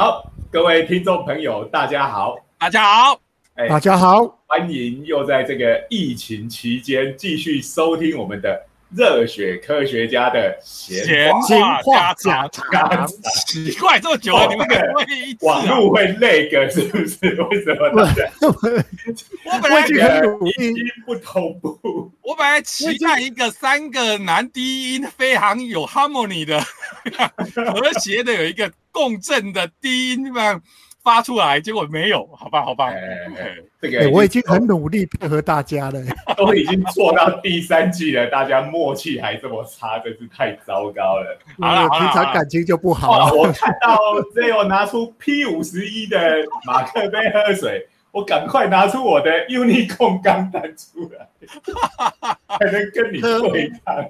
好，各位听众朋友，大家好，大家好，哎大家好，欢迎又在这个疫情期间继续收听我们的热血科学家的闲闲话。家家常。奇怪，这么久了，哦你们可能会一致啊？网络会那个是不是？为什么大家我本来已经不同步？我本来期待一个三个男低音非常有 harmony 的和谐的有一个共振的低音嘛发出来，结果没有，好吧，好吧，哎这哎个我已经很努力配合大家了。都已经做到第三季了，大家默契还这么差，真是太糟糕了。好了平常感情就不好！了。我看到 Zio 拿出 P 五十一的马克杯喝水，我赶快拿出我的 Unicorn 钢弹出来，才能跟你对抗。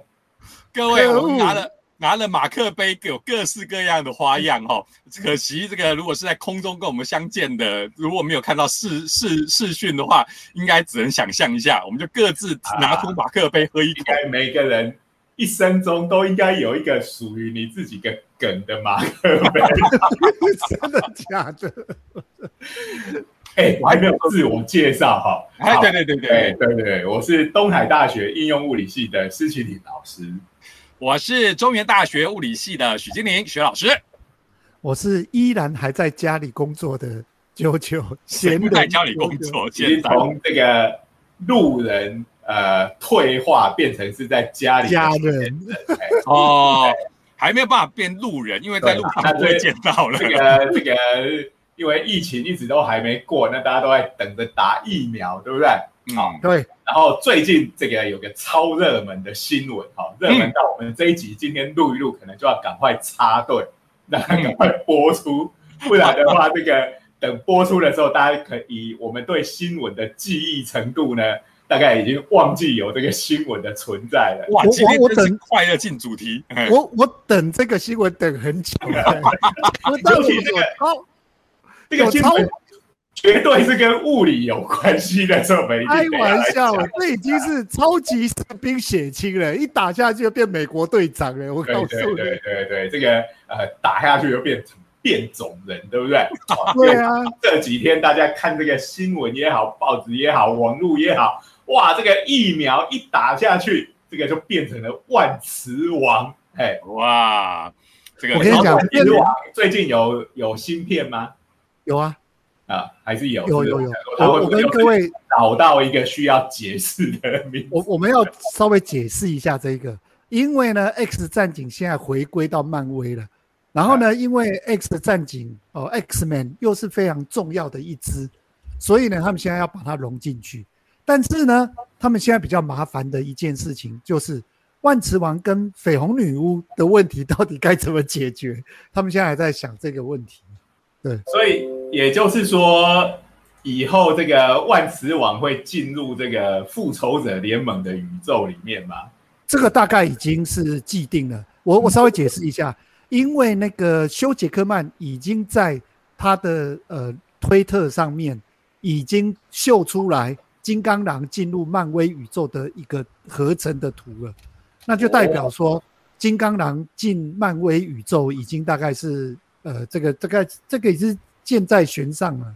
各位，我们拿了拿了马克杯，有各式各样的花样哦。可惜这个如果是在空中跟我们相见的，如果没有看到视视视讯的话，应该只能想象一下。我们就各自拿出马克杯喝一口。应该每个人一生中都应该有一个属于你自己的梗的马克杯。真的假的？哎、我还没有自我介绍哈。哎，好对对对对对，对对，我是东海大学应用物理系的施启礼老师。我是中原大学物理系的许金玲许老师。我是依然还在家里工作的九九闲人，在家里工作，其实从这个路人呃退化变成是在家里家人。哎哦，还没有办法变路人，因为在路上不会见到了。这个这个，因为疫情一直都还没过，那大家都在等着打疫苗，对不对？好嗯，对，然后最近这个有个超热门的新闻，哈，热门到我们这一集今天录一录，可能就要赶快插队，那赶快播出，不然的话，这个等播出的时候，大家可以我们对新闻的记忆程度呢，大概已经忘记有这个新闻的存在了。哇，我今天我真是等快乐进主题。哎我我等这个新闻等很久了。我当时尤其这个我超这个新闻绝对是跟物理有关系的，所以我们一定开玩笑讲，这已经是超级士兵血清了，一打下去就变美国队长了。我告诉你，对对对对对，这个呃打下去就变成变种人，对不对？哇对啊，这几天大家看这个新闻也好，报纸也好，网络也好，哇，这个疫苗一打下去，这个就变成了万磁王。哎，哇，这个我跟你讲万磁王最近有有芯片吗？有啊，啊，还是有？有有有。我我跟各位找到一个需要解释的名字。我我们要稍微解释一下这个，因为呢，X 战警现在回归到漫威了，然后呢，因为 X 战警哦，X Man 又是非常重要的一支，所以呢，他们现在要把它融进去。但是呢，他们现在比较麻烦的一件事情就是万磁王跟绯红女巫的问题到底该怎么解决？他们现在还在想这个问题。对所以也就是说，以后这个万磁王会进入这个复仇者联盟的宇宙里面吗？这个大概已经是既定了。我我稍微解释一下，因为那个休·杰克曼已经在他的呃推特上面已经秀出来金刚狼进入漫威宇宙的一个合成的图了，那就代表说金刚狼进漫威宇宙已经大概是呃这个这个这个已经箭在弦上了。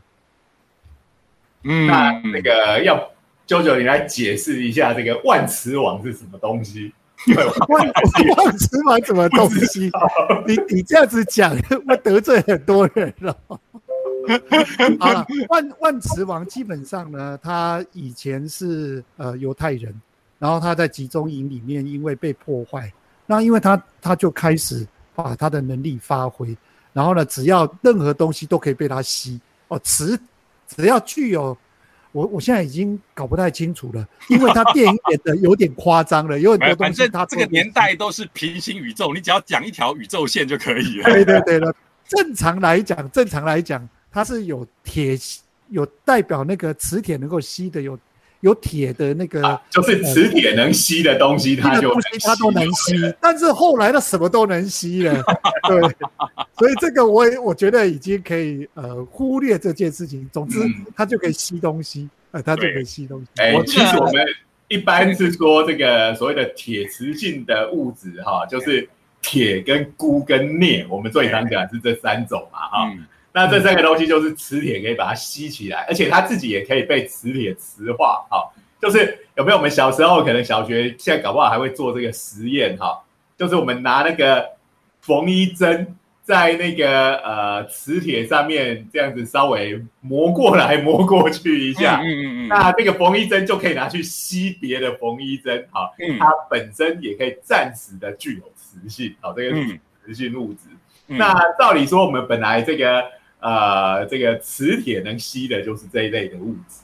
嗯那那个要九九你来解释一下这个万磁王是什么东西？万万磁王什么东西？你你这样子讲，会得罪很多人了。好了，万万磁王基本上呢，他以前是呃犹太人，然后他在集中营里面因为被破坏，那因为他他就开始把他的能力发挥，然后呢，只要任何东西都可以被它吸哦，磁只要具有。我我现在已经搞不太清楚了，因为它电影演的有点夸张了，有很多东反西他正这个年代都是平行宇宙，你只要讲一条宇宙线就可以了。对对对了，正常来讲，正常来讲，它是有铁，有代表那个磁铁能够吸的，有有铁的那个、啊，就是磁铁能吸的东西，它就它都能吸，但是后来它什么都能吸了，对，所以这个我也我觉得已经可以呃忽略这件事情。总之嗯，它就可以吸东西，呃，它就可以吸东西。哎我，其实我们一般是说这个所谓的铁磁性的物质哈，就是铁跟钴跟镍，我们最常讲是这三种嘛哈。嗯那这三个东西就是磁铁可以把它吸起来，而且它自己也可以被磁铁磁化。好，就是有没有我们小时候可能小学现在搞不好还会做这个实验哈，就是我们拿那个缝衣针在那个呃磁铁上面这样子稍微磨过来磨过去一下，嗯嗯嗯，那这个缝衣针就可以拿去吸别的缝衣针，好，嗯。它本身也可以暂时的具有磁性，好，这个磁性物质。嗯。那照理说，我们本来这个呃这个磁铁能吸的就是这一类的物质。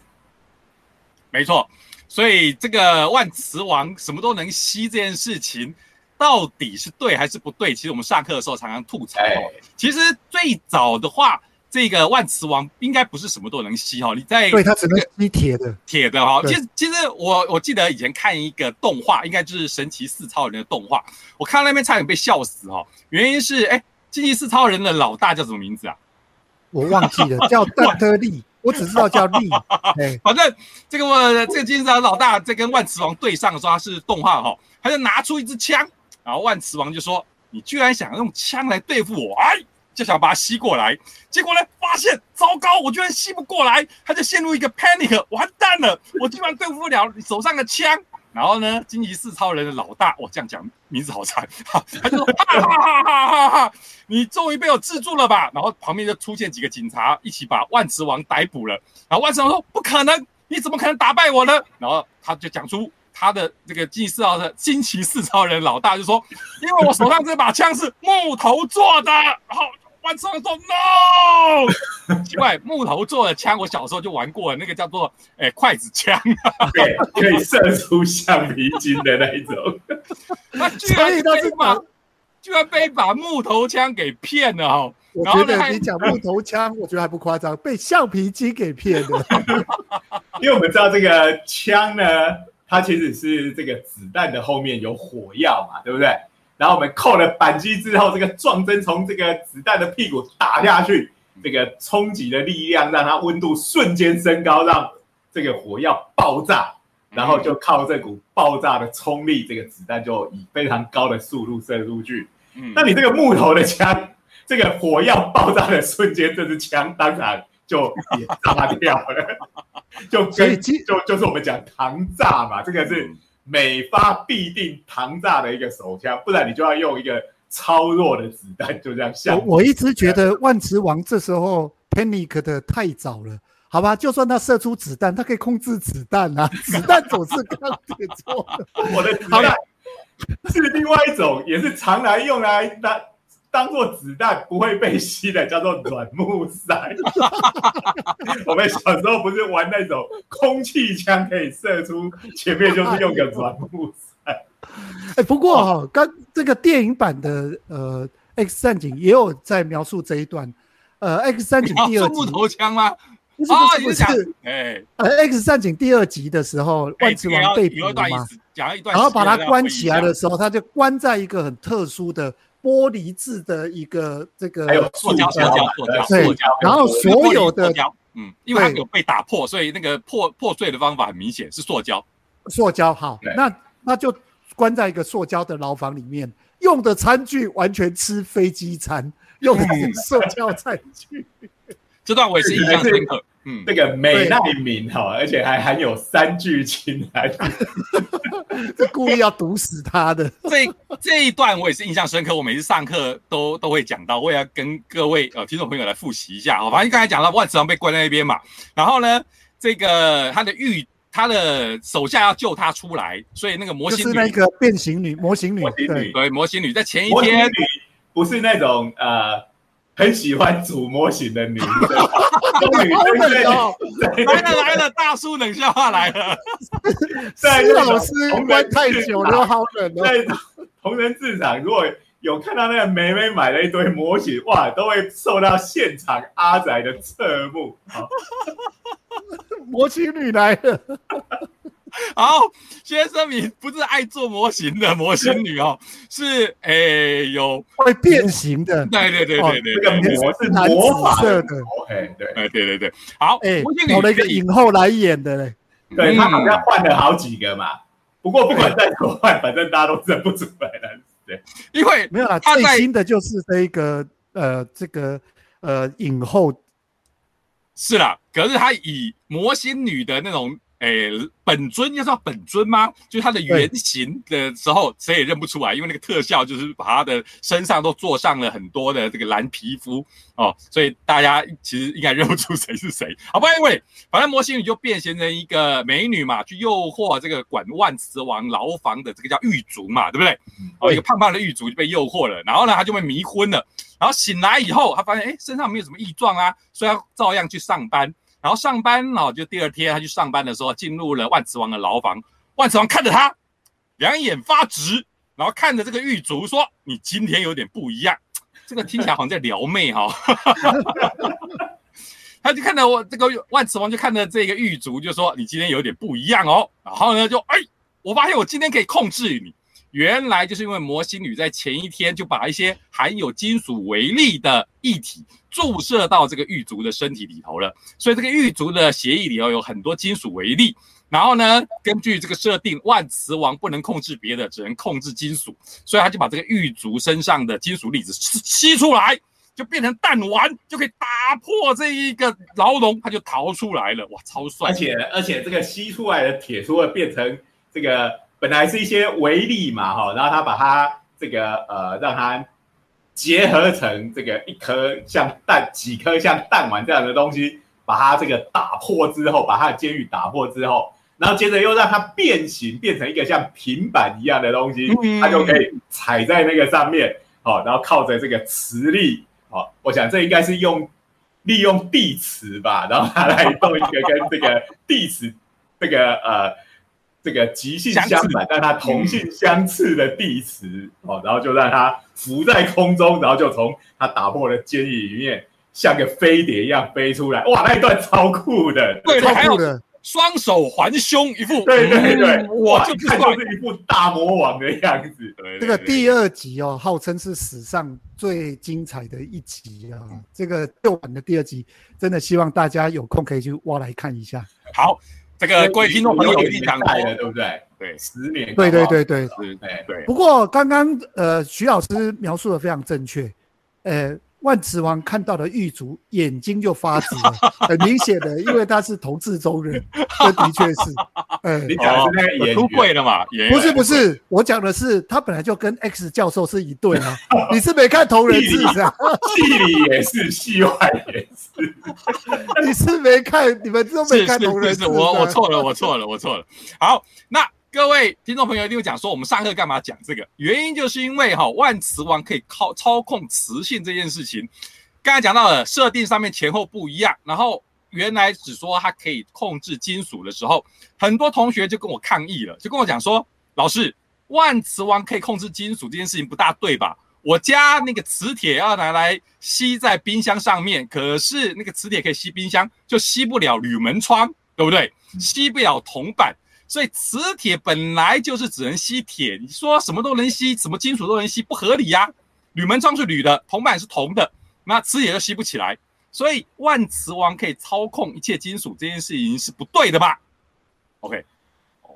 没错，所以这个万磁王什么都能吸这件事情，到底是对还是不对？其实我们上课的时候常常吐槽。哎，其实最早的话，这个万磁王应该不是什么都能吸哈。你在对，它只能吸铁的。铁的哈，对其实其实我我记得以前看一个动画，应该就是神奇四超人的动画，我看到那边差点被笑死哈。原因是哎，神奇四超人的老大叫什么名字啊？我忘记了，叫 邓特利，我只知道叫利。哎，反正这个我这个金丝老大在跟万磁王对上的时候，他是动画哈，他就拿出一支枪，然后万磁王就说：“你居然想用枪来对付我，哎！”就想把它吸过来，结果呢，发现糟糕，我居然吸不过来，他就陷入一个 panic，完蛋了，我居然对付不了你手上的枪。然后呢，惊奇四超人的老大，我这样讲名字好长，他就说哈哈哈哈哈哈，你终于被我制住了吧？然后旁边就出现几个警察，一起把万磁王逮捕了。然后万磁王说：“不可能，你怎么可能打败我呢？”然后他就讲出他的这个惊奇四超的惊奇四超人老大就说：“因为我手上这把枪是木头做的。”然后万磁王说：“No！” 奇怪，木头做的枪，我小时候就玩过了，那个叫做诶筷子枪，对，可以射出橡皮筋的那一种。他居然所以他是被把把，居然被一把木头枪给骗了哦。我觉然后呢还得你讲木头枪，我觉得还不夸张，被橡皮筋给骗了。因为我们知道这个枪呢，它其实是这个子弹的后面有火药嘛，对不对？然后我们扣了扳机之后，这个撞针从这个子弹的屁股打下去，这个冲击的力量让它温度瞬间升高，让这个火药爆炸，然后就靠这股爆炸的冲力，这个子弹就以非常高的速度射出去。嗯那你这个木头的枪，这个火药爆炸的瞬间，这支枪当然就也炸掉了，就跟所以就就是我们讲膛炸嘛，这个是每发必定膛炸的一个手枪，不然你就要用一个超弱的子弹，就这样下我。我一直觉得万磁王这时候 panic 的太早了，好吧？就算他射出子弹，他可以控制子弹啊，子弹总是钢铁做的。我的子弹是另外一种，也是常来用来当当做子弹不会被吸的，叫做软木塞。我们小时候不是玩那种空气枪，可以射出前面就是用个软木塞。哎，不过哈、刚这个电影版的呃《X 战警》也有在描述这一段。呃，《X 战警》第二集木头枪吗？不是啊，不是不是，哎，呃，《X 战警》第二集的时候，万磁王被捕了嘛，然后把他关起来的时候，他就关在一个很特殊的玻璃制的一个这个还有塑胶、塑胶、塑胶、对塑胶，然后所有的嗯，因为它有被打破，所以那个破破碎的方法很明显是塑胶。塑胶好，那那就关在一个塑胶的牢房里面，用的餐具完全吃飞机餐，用塑胶餐具。这段我也是印象深刻。嗯，这个美奈敏哈，而且还含有三聚氰胺。是故意要毒死他的。这这一段我也是印象深刻，我每次上课都都会讲到，我也要跟各位呃听众朋友来复习一下。好，反正刚才讲到万磁王被关在那边嘛，然后呢，这个他的狱，他的手下要救他出来，所以那个模型女，就是那个变形女、模型女模，型女对，对模型女在前一天不是那种呃很喜欢组模型的女生，女好生在冷哦！来了来了，大叔冷笑话来了。在施老师关太久了，好冷哦。在同人市场，如果有看到那个梅梅买了一堆模型，哇，都会受到现场阿仔的侧目。好 模型女来了，好，先声明，不是爱做模型的模型女哦，是诶、有，会变形的。对对对对对这个对，模是蓝魔色的，哎，对哎对对对，好，哎模型，女找了一个影后来演的嘞。对，嗯他好像换了好几个嘛。不过不管再怎么换，反正大家都认不出来了。对，因为没有啦，他在最新的就是这一个呃，这个呃影后是啦，可是她以魔星女的那种。诶，本尊要叫本尊吗？就是它的原型的时候，谁也认不出来，因为那个特效就是把它的身上都做上了很多的这个蓝皮肤哦，所以大家其实应该认不出谁是谁。好吧，因为反正魔形女就变形成一个美女嘛，去诱惑这个管万磁王牢房的这个叫狱卒嘛，对不对？哦，一个胖胖的狱卒就被诱惑了，然后呢，他就被迷昏了，然后醒来以后，他发现哎，身上没有什么异状啊，所以他照样去上班。然后上班哦，就第二天他去上班的时候，进入了万磁王的牢房。万磁王看着他，两眼发直，然后看着这个狱卒说：“你今天有点不一样。”这个听起来好像在撩妹哈。他就看到我这个万磁王就看着这个狱卒，就说：“你今天有点不一样哦。”然后呢，就哎，我发现我今天可以控制你。原来就是因为魔星女在前一天就把一些含有金属微粒的液体注射到这个狱卒的身体里头了，所以这个狱卒的血液里头有很多金属微粒。然后呢，根据这个设定，万磁王不能控制别的，只能控制金属，所以他就把这个狱卒身上的金属粒子吸出来，就变成弹丸，就可以打破这一个牢笼，他就逃出来了。哇，超帅！而且而且这个吸出来的铁除了变成这个。本来是一些微粒嘛，哈，然后他把它这个呃，让它结合成这个一颗像弹几颗像弹丸这样的东西，把它这个打破之后，把它的监狱打破之后，然后接着又让它变形，变成一个像平板一样的东西，它就可以踩在那个上面，好，然后靠着这个磁力，好，我想这应该是用利用地磁吧，然后它来做一个跟这个地磁这个呃。这个极性相反，但它同性相斥的地磁哦，然后就让它浮在空中，然后就从它打破的监狱里面像个飞碟一样飞出来。哇，那一段超酷的，对，还有双手环胸，一副对对对，哇，就看就是一副大魔王的样子。这个第二集哦，号称是史上最精彩的一集啊！这个旧版的第二集，真的希望大家有空可以去挖来看一下。好。这个各位听众朋友一定想过的，对不对？对，十年。对对对对对对。不过刚刚呃，徐老师描述的非常正确，呃。万磁王看到的狱卒眼睛就发直了，很明显的，因为他是同志中人，这的确是。哎，你讲的是那个演出柜的嘛？不是不是，我讲的是他本来就跟 X 教授是一对啊。你是没看同人志是吧？戏里也是，戏外也是。你是没看，你们都没看同人志。我我错了，我错了，我错了。好，那。各位听众朋友一定会讲说，我们上课干嘛讲这个？原因就是因为哈，万磁王可以靠操控磁性这件事情。刚才讲到了设定上面前后不一样，然后原来只说它可以控制金属的时候，很多同学就跟我抗议了，就跟我讲说，老师，万磁王可以控制金属这件事情不大对吧？我家那个磁铁要拿来吸在冰箱上面，可是那个磁铁可以吸冰箱，就吸不了铝门窗，对不对？吸不了铜板。所以磁铁本来就是只能吸铁，你说什么都能吸，什么金属都能吸，不合理呀。铝门窗是铝的，铜板是铜的，那磁铁就吸不起来。所以万磁王可以操控一切金属这件事情是不对的吧？OK，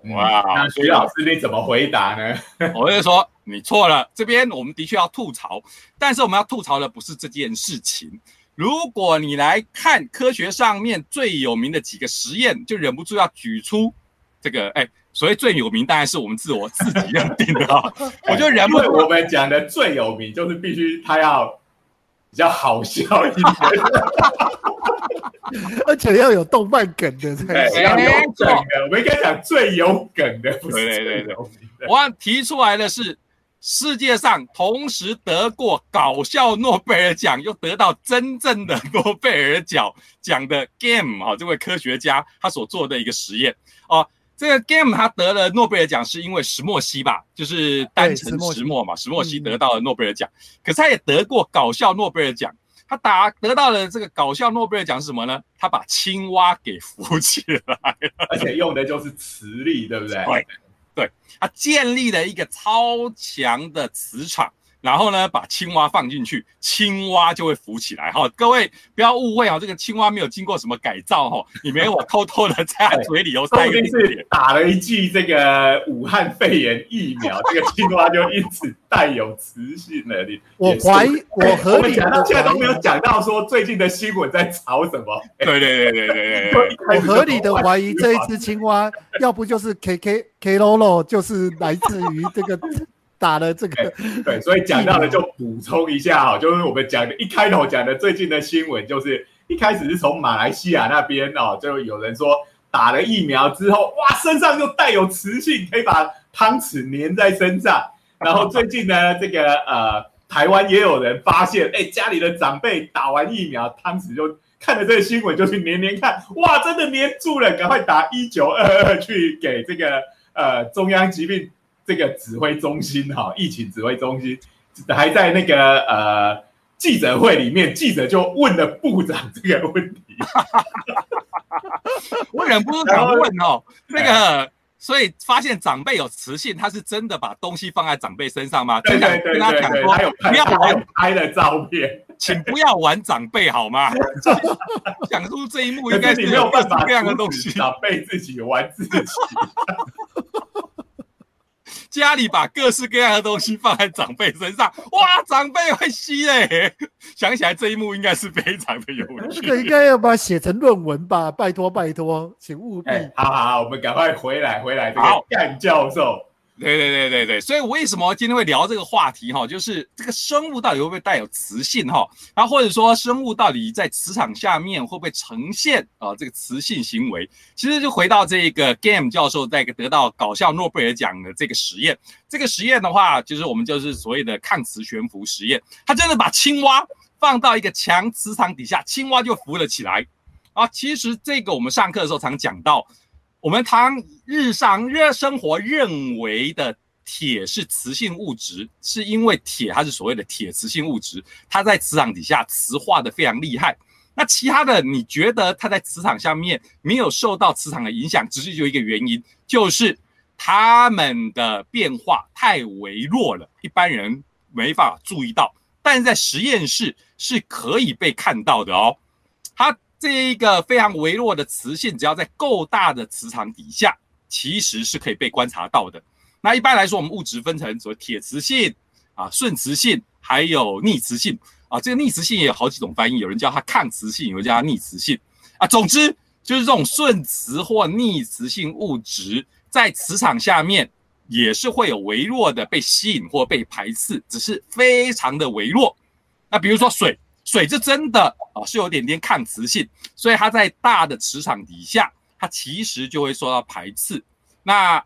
哇，那徐老师你怎么回答呢？我就说你错了，这边我们的确要吐槽，但是我们要吐槽的不是这件事情。如果你来看科学上面最有名的几个实验，就忍不住要举出。这个哎，所谓最有名当然是我们自我自己认定的啊。我就忍不住，我们讲的最有名就是必须他要比较好笑一点，而且要有动漫梗的才行。要有梗的，我们应该讲最有梗的，不是对对对。我提出来的是世界上同时得过搞笑诺贝尔奖，又得到真正的诺贝尔奖奖的 Game 啊，这位科学家他所做的一个实验啊。这个 game 他得了诺贝尔奖，是因为石墨烯吧？就是单层石墨嘛，石墨烯得到了诺贝尔奖。可是他也得过搞笑诺贝尔奖，他打得到了这个搞笑诺贝尔奖是什么呢？他把青蛙给扶起来了，而且用的就是磁力，对不对？对，对他建立了一个超强的磁场，然后呢，把青蛙放进去，青蛙就会浮起来哈。各位不要误会哦，这个青蛙没有经过什么改造哈，你没有我偷偷的在它嘴里头塞 一个打了一剂这个武汉肺炎疫苗，这个青蛙就因此带有磁性了。你我怀疑，我合理讲到现在都没有讲到说最近的新闻在炒什么。对对对对对对，我合理的怀疑这一只青蛙，要不就是 K K K Lolo，就是来自于这个。打了这个，对，所以讲到了就补充一下哈，就是我们讲的一开头讲的最近的新闻，就是一开始是从马来西亚那边哦，就有人说打了疫苗之后，哇，身上又带有磁性，可以把汤匙粘在身上。然后最近呢，这个呃，台湾也有人发现，哎，家里的长辈打完疫苗，汤匙就看了这个新闻就去粘粘看，哇，真的粘住了，赶快打一九二二去给这个呃中央疾病。这个指挥中心哈，疫情指挥中心还在那个呃记者会里面，记者就问了部长这个问题，我忍不住想问哦，那个所以发现长辈有磁性，他是真的把东西放在长辈身上吗？对对对对对，还有不要玩拍的照片，请不要玩长辈好吗？讲出这一幕应该是没有办法这样的东西，长辈自己玩自己。家里把各式各样的东西放在长辈身上，哇，长辈会吸嘞！想起来这一幕应该是非常的有趣。这个应该要把它写成论文吧？拜托拜托，请务必。好好好，我们赶快回来回来，这个干教授。对对对对对，所以为什么今天会聊这个话题哈？就是这个生物到底会不会带有磁性哈？然后或者说生物到底在磁场下面会不会呈现啊这个磁性行为？其实就回到这个 Game 教授在得到搞笑诺贝尔奖的这个实验，这个实验的话，就是我们就是所谓的抗磁悬浮实验，他真的把青蛙放到一个强磁场底下，青蛙就浮了起来啊。其实这个我们上课的时候常讲到。我们常日常热生活认为的铁是磁性物质，是因为铁它是所谓的铁磁性物质，它在磁场底下磁化的非常厉害。那其他的你觉得它在磁场下面没有受到磁场的影响，只是有一个原因，就是它们的变化太微弱了，一般人没法注意到，但是在实验室是可以被看到的哦，它。这一个非常微弱的磁性，只要在够大的磁场底下，其实是可以被观察到的。那一般来说，我们物质分成所谓铁磁性啊、顺磁性，还有逆磁性啊。这个逆磁性也有好几种翻译，有人叫它抗磁性，有人叫它逆磁性啊。总之，就是这种顺磁或逆磁性物质在磁场下面也是会有微弱的被吸引或被排斥，只是非常的微弱。那比如说水。水是真的啊，是有点点抗磁性，所以它在大的磁场底下，它其实就会受到排斥。那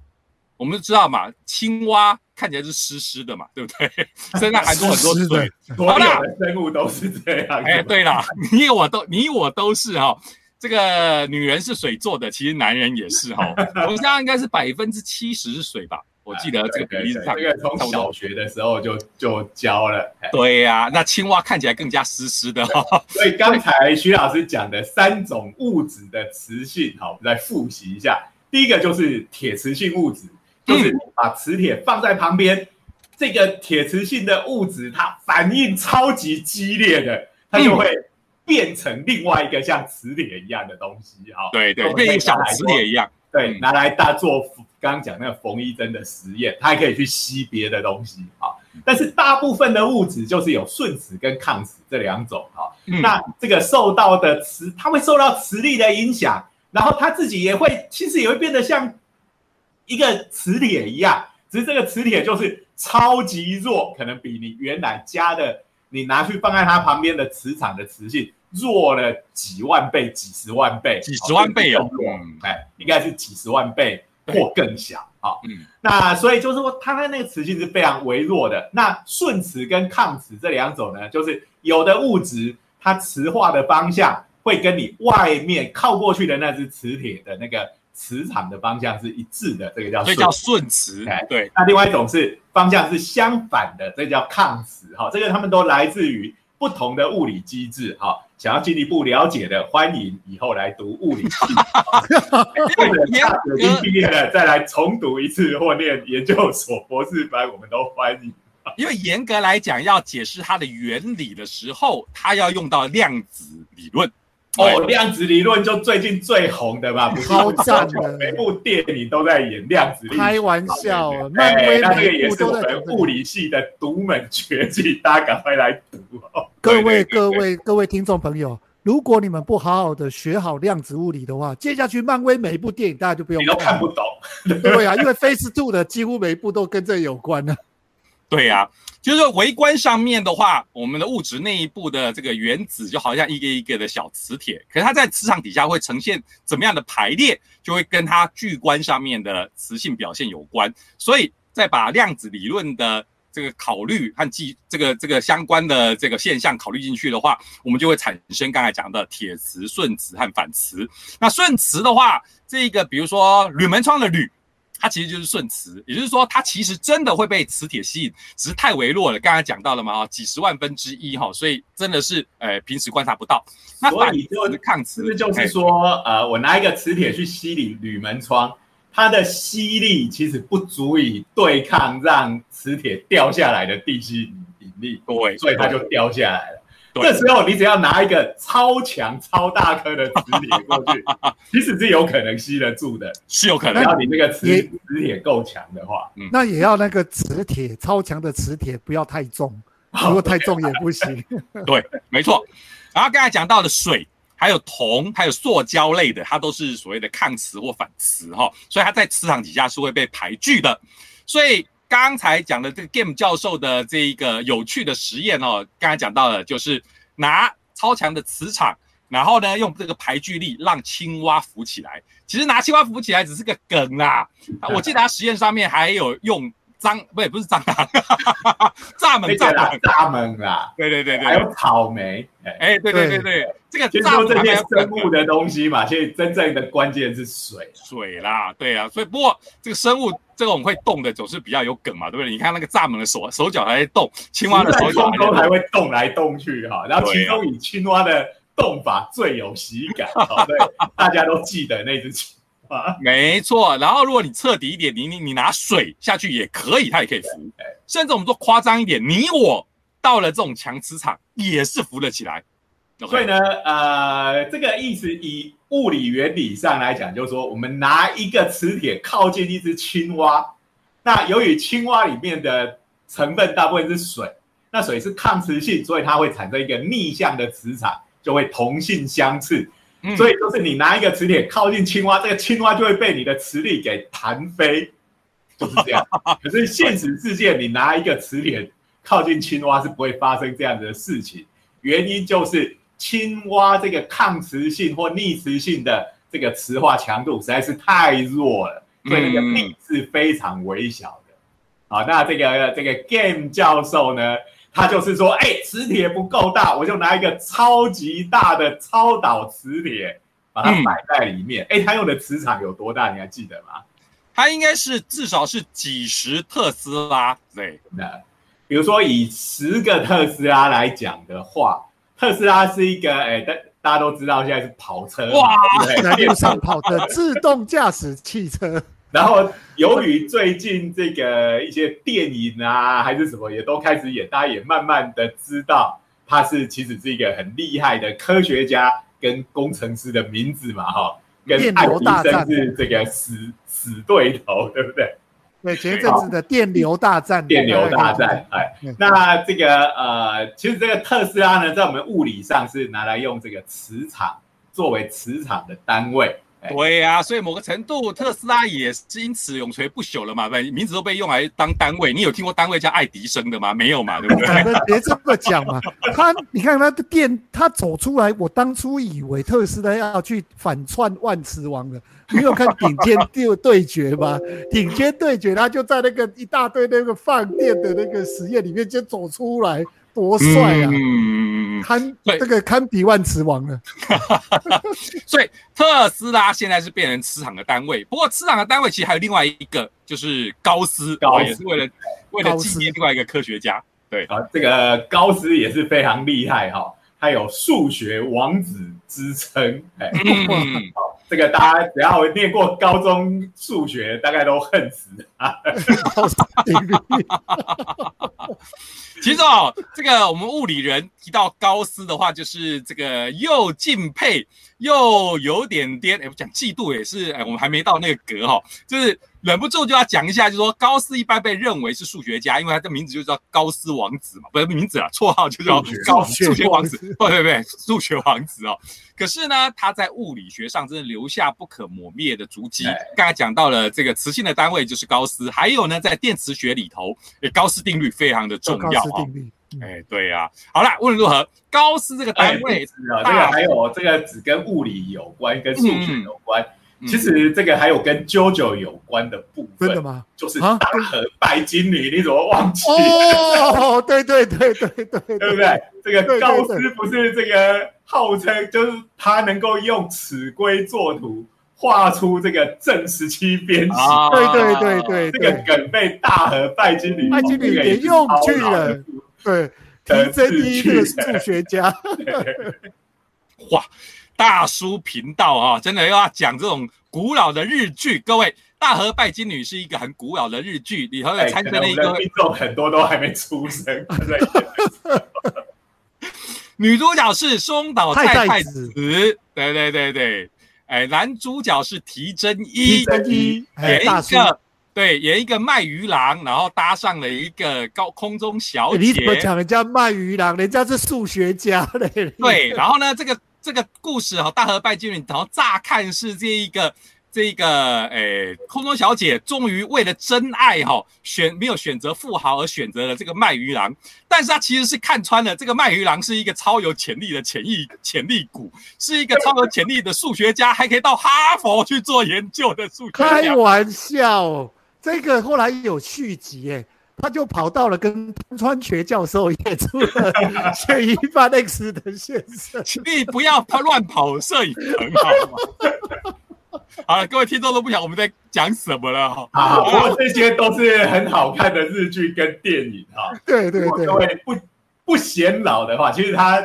我们都知道嘛，青蛙看起来是湿湿的嘛，对不对？身上含有很多水，所有的生物都是这样。哎，对啦，你我都你我都是哈，这个女人是水做的，其实男人也是哈。我们现在应该是百分之七十是水吧。我记得这个比例是这个从小学的时候就就教了。对呀，那青蛙看起来更加湿湿的。所以刚才徐老师讲的三种物质的磁性，好，我们来复习一下。第一个就是铁磁性物质，就是把磁铁放在旁边，这个铁磁性的物质它反应超级激烈的，它就会变成另外一个像磁铁一样的东西。好，对对，变成小磁铁一样。对，拿来大做刚刚讲那个缝衣针的实验，它还可以去吸别的东西啊。但是大部分的物质就是有顺磁跟抗磁这两种啊。那这个受到的磁，它会受到磁力的影响，然后它自己也会，其实也会变得像一个磁铁一样，只是这个磁铁就是超级弱，可能比你原来加的，你拿去放在它旁边的磁场的磁性。弱了几万倍、几十万倍、几十万倍哦，哎，应该是几十万倍或更小啊。嗯，那所以就是说，它的那个磁性是非常微弱的。那顺磁跟抗磁这两种呢，就是有的物质它磁化的方向会跟你外面靠过去的那只磁铁的那个磁场的方向是一致的，这个叫所以叫顺磁。哎，对。那另外一种是方向是相反的，这叫抗磁。哈，这个他们都来自于不同的物理机制。哈。想要进一步了解的，欢迎以后来读物理系，或者大学毕业了再来重读一次或念研究所博士班，我们都欢迎。因为严格来讲，要解释它的原理的时候，它要用到量子理论。哦，量子理论就最近最红的嘛，不是超赞的每部电影都在演量子。开玩笑那这个也是我们物理系的独门绝技，大家赶快来读哦。各位各位各位听众朋友，如果你们不好好的学好量子物理的话，接下去漫威每一部电影大家就不用你都看不懂，对啊，因为 Phase Two 的几乎每一部都跟这有关呢。对呀、就是说微观上面的话，我们的物质内部的这个原子就好像一个一个的小磁铁，可是它在磁场底下会呈现怎么样的排列，就会跟它巨观上面的磁性表现有关。所以再把量子理论的这个考虑和记这个这个相关的这个现象考虑进去的话，我们就会产生刚才讲的铁磁、顺磁和反磁。那顺磁的话，这个比如说铝门窗的铝。它其实就是顺磁，也就是说，它其实真的会被磁铁吸引，只是太微弱了。刚才讲到了嘛，啊，几十万分之一哈，所以真的是呃平时观察不到。那反磁抗磁是不是就是哎说，呃，我拿一个磁铁去吸你铝门窗，它的吸力其实不足以对抗让磁铁掉下来的地心引力，对，所以它就掉下来了。对这时候你只要拿一个超强、超大颗的磁铁过去，其实是有可能吸得住的。是有可能只要你那个磁磁铁够强的话，嗯那也要那个磁铁超强的磁铁不要太重，如果太重也不行。对，没错。然后刚才讲到的水，还有铜，还有塑胶类的，它都是所谓的抗磁或反磁哈，所以它在磁场底下是会被排拒的。所以刚才讲的这个 Game 教授的这一个有趣的实验哦，刚才讲到的就是拿超强的磁场，然后呢用这个排拒力让青蛙浮起来。其实拿青蛙浮起来只是个梗啦，我记得他实验上面还有用蟑，不对，不是蟑螂，蚱那蜢，蚱蜢，，蚱蜢啦，对对对对，还有草莓，哎，哎，对对对对，这个就是说这些生物的东西嘛，所以真正的关键是水。水啦，对啊，所以不过这个生物这种会动的总是比较有梗嘛，对不对？你看那个蚱蜢的手手脚还在动，青蛙的手脚还在动，空中还会动来动去哈，然后其中以青蛙的动法最有喜感，好，对，大家都记得那只 没错。然后如果你彻底一点，你你你拿水下去也可以，它也可以浮，甚至我们说夸张一点，你我到了这种强磁场也是浮了起来。所以呢，呃，这个意思以物理原理上来讲，就是说我们拿一个磁铁靠近一只青蛙，那由于青蛙里面的成分大部分是水，那水是抗磁性，所以它会产生一个逆向的磁场，就会同性相斥。嗯所以就是你拿一个磁铁靠近青蛙，这个青蛙就会被你的磁力给弹飞，就是这样。可是现实世界，你拿一个磁铁靠近青蛙是不会发生这样子的事情，原因就是青蛙这个抗磁性或逆磁性的这个磁化强度实在是太弱了，所以那个力是非常微小的。好，那这个这个 Game 教授呢，他就是说，哎、磁铁不够大，我就拿一个超级大的超导磁铁，把它嗯摆在里面。哎、他用的磁场有多大？你还记得吗？它应该是至少是几十特斯拉，对，那比如说以十个特斯拉来讲的话，特斯拉是一个，哎、大大家都知道现在是跑车，哇在？路上跑的自动驾驶汽车，然后由于最近这个一些电影啊，还是什么也都开始演，大家也慢慢的知道他是其实是一个很厉害的科学家跟工程师的名字嘛，哈，跟电爱迪生是这个死死对头，对不对？对前一阵子的电流大战，电流大战，哎嗯，那这个呃，其实这个特斯拉呢，在我们物理上是拿来用这个磁场作为磁场的单位，哎对呀、所以某个程度，特斯拉也是因此永垂不朽了嘛，不然名字都被用来当单位。你有听过单位叫爱迪生的吗？没有嘛，对不对？那别这么讲嘛，他你看他的店，他走出来，我当初以为特斯拉要去反串万磁王了。你有看顶尖对对决吗？顶尖对决，他就在那个一大堆那个放电的那个实验里面就走出来，多帅啊！嗯，堪对。这个堪比万磁王了。所以特斯拉现在是变成磁场的单位，不过磁场的单位其实还有另外一个，就是高斯，高斯。也是为了为了纪念另外一个科学家。对，啊，这个高斯也是非常厉害哈、他有数学王子之称，哎，嗯，这个大家只要念过高中数学，大概都恨死啊。其实哦，这个我们物理人提到高斯的话，就是这个又敬佩又有点颠，哎，我讲嫉妒也是，哎，我们还没到那个格哈、就是忍不住就要讲一下，就是说高斯一般被认为是数学家，因为他的名字就叫高斯王子嘛，不是名字啊，绰号就叫高数学王子不对不对，数学王子哦。可是呢，他在物理学上真的留下不可磨灭的足迹哎。刚才讲到了这个磁性的单位就是高斯，还有呢，在电磁学里头，诶高斯定律非常的重高要哦。斯定律。嗯哎，对呀、好了，无论如何，高斯这个单位啊，这个还有这个只跟物理有关，跟数学有关。嗯其实这个还有跟 JoJo 有关的部分，真的吗？就是啊？大和拜金女，你怎么忘记？哦，对对对对对对对。不对？这个对对高斯不是这个号称就是他能够用尺规作图画出这个正十七边形，啊。对对对对这个梗被大和拜金女拜金女这个也用去了。对，提真一这个数学家，哇，大叔频道啊，真的又要讲这种古老的日剧。各位，《大和拜金女》是一个很古老的日剧，里头有哎参加了一个的听众很多都还没出生，对不对？女主角是松岛菜太太太子子，对对对对，哎，男主角是提真一提，真一，哎，演，一个对，演一个卖鱼郎，然后搭上了一个高空中小姐你怎么姐，讲人家卖鱼郎，人家是数学家嘞？对，然后呢，这个这个故事哈、大和拜金女，然后乍看是这一个这一个诶，空中小姐终于为了真爱哈、选没有选择富豪，而选择了这个卖鱼郎，但是她其实是看穿了这个卖鱼郎是一个超有潜力的潜力潜力股，是一个超有潜力的数学家，还可以到哈佛去做研究的数学家。开玩笑，这个后来有续集哎，他就跑到了跟汤川学教授演出了学一班 X 的先生。请你不要他乱跑摄影棚好吗？好了，各位听众都不晓得我们在讲什么了哈。啊，不过这些都是很好看的日剧跟电影哈。对对对各，位不不显老的话，其实它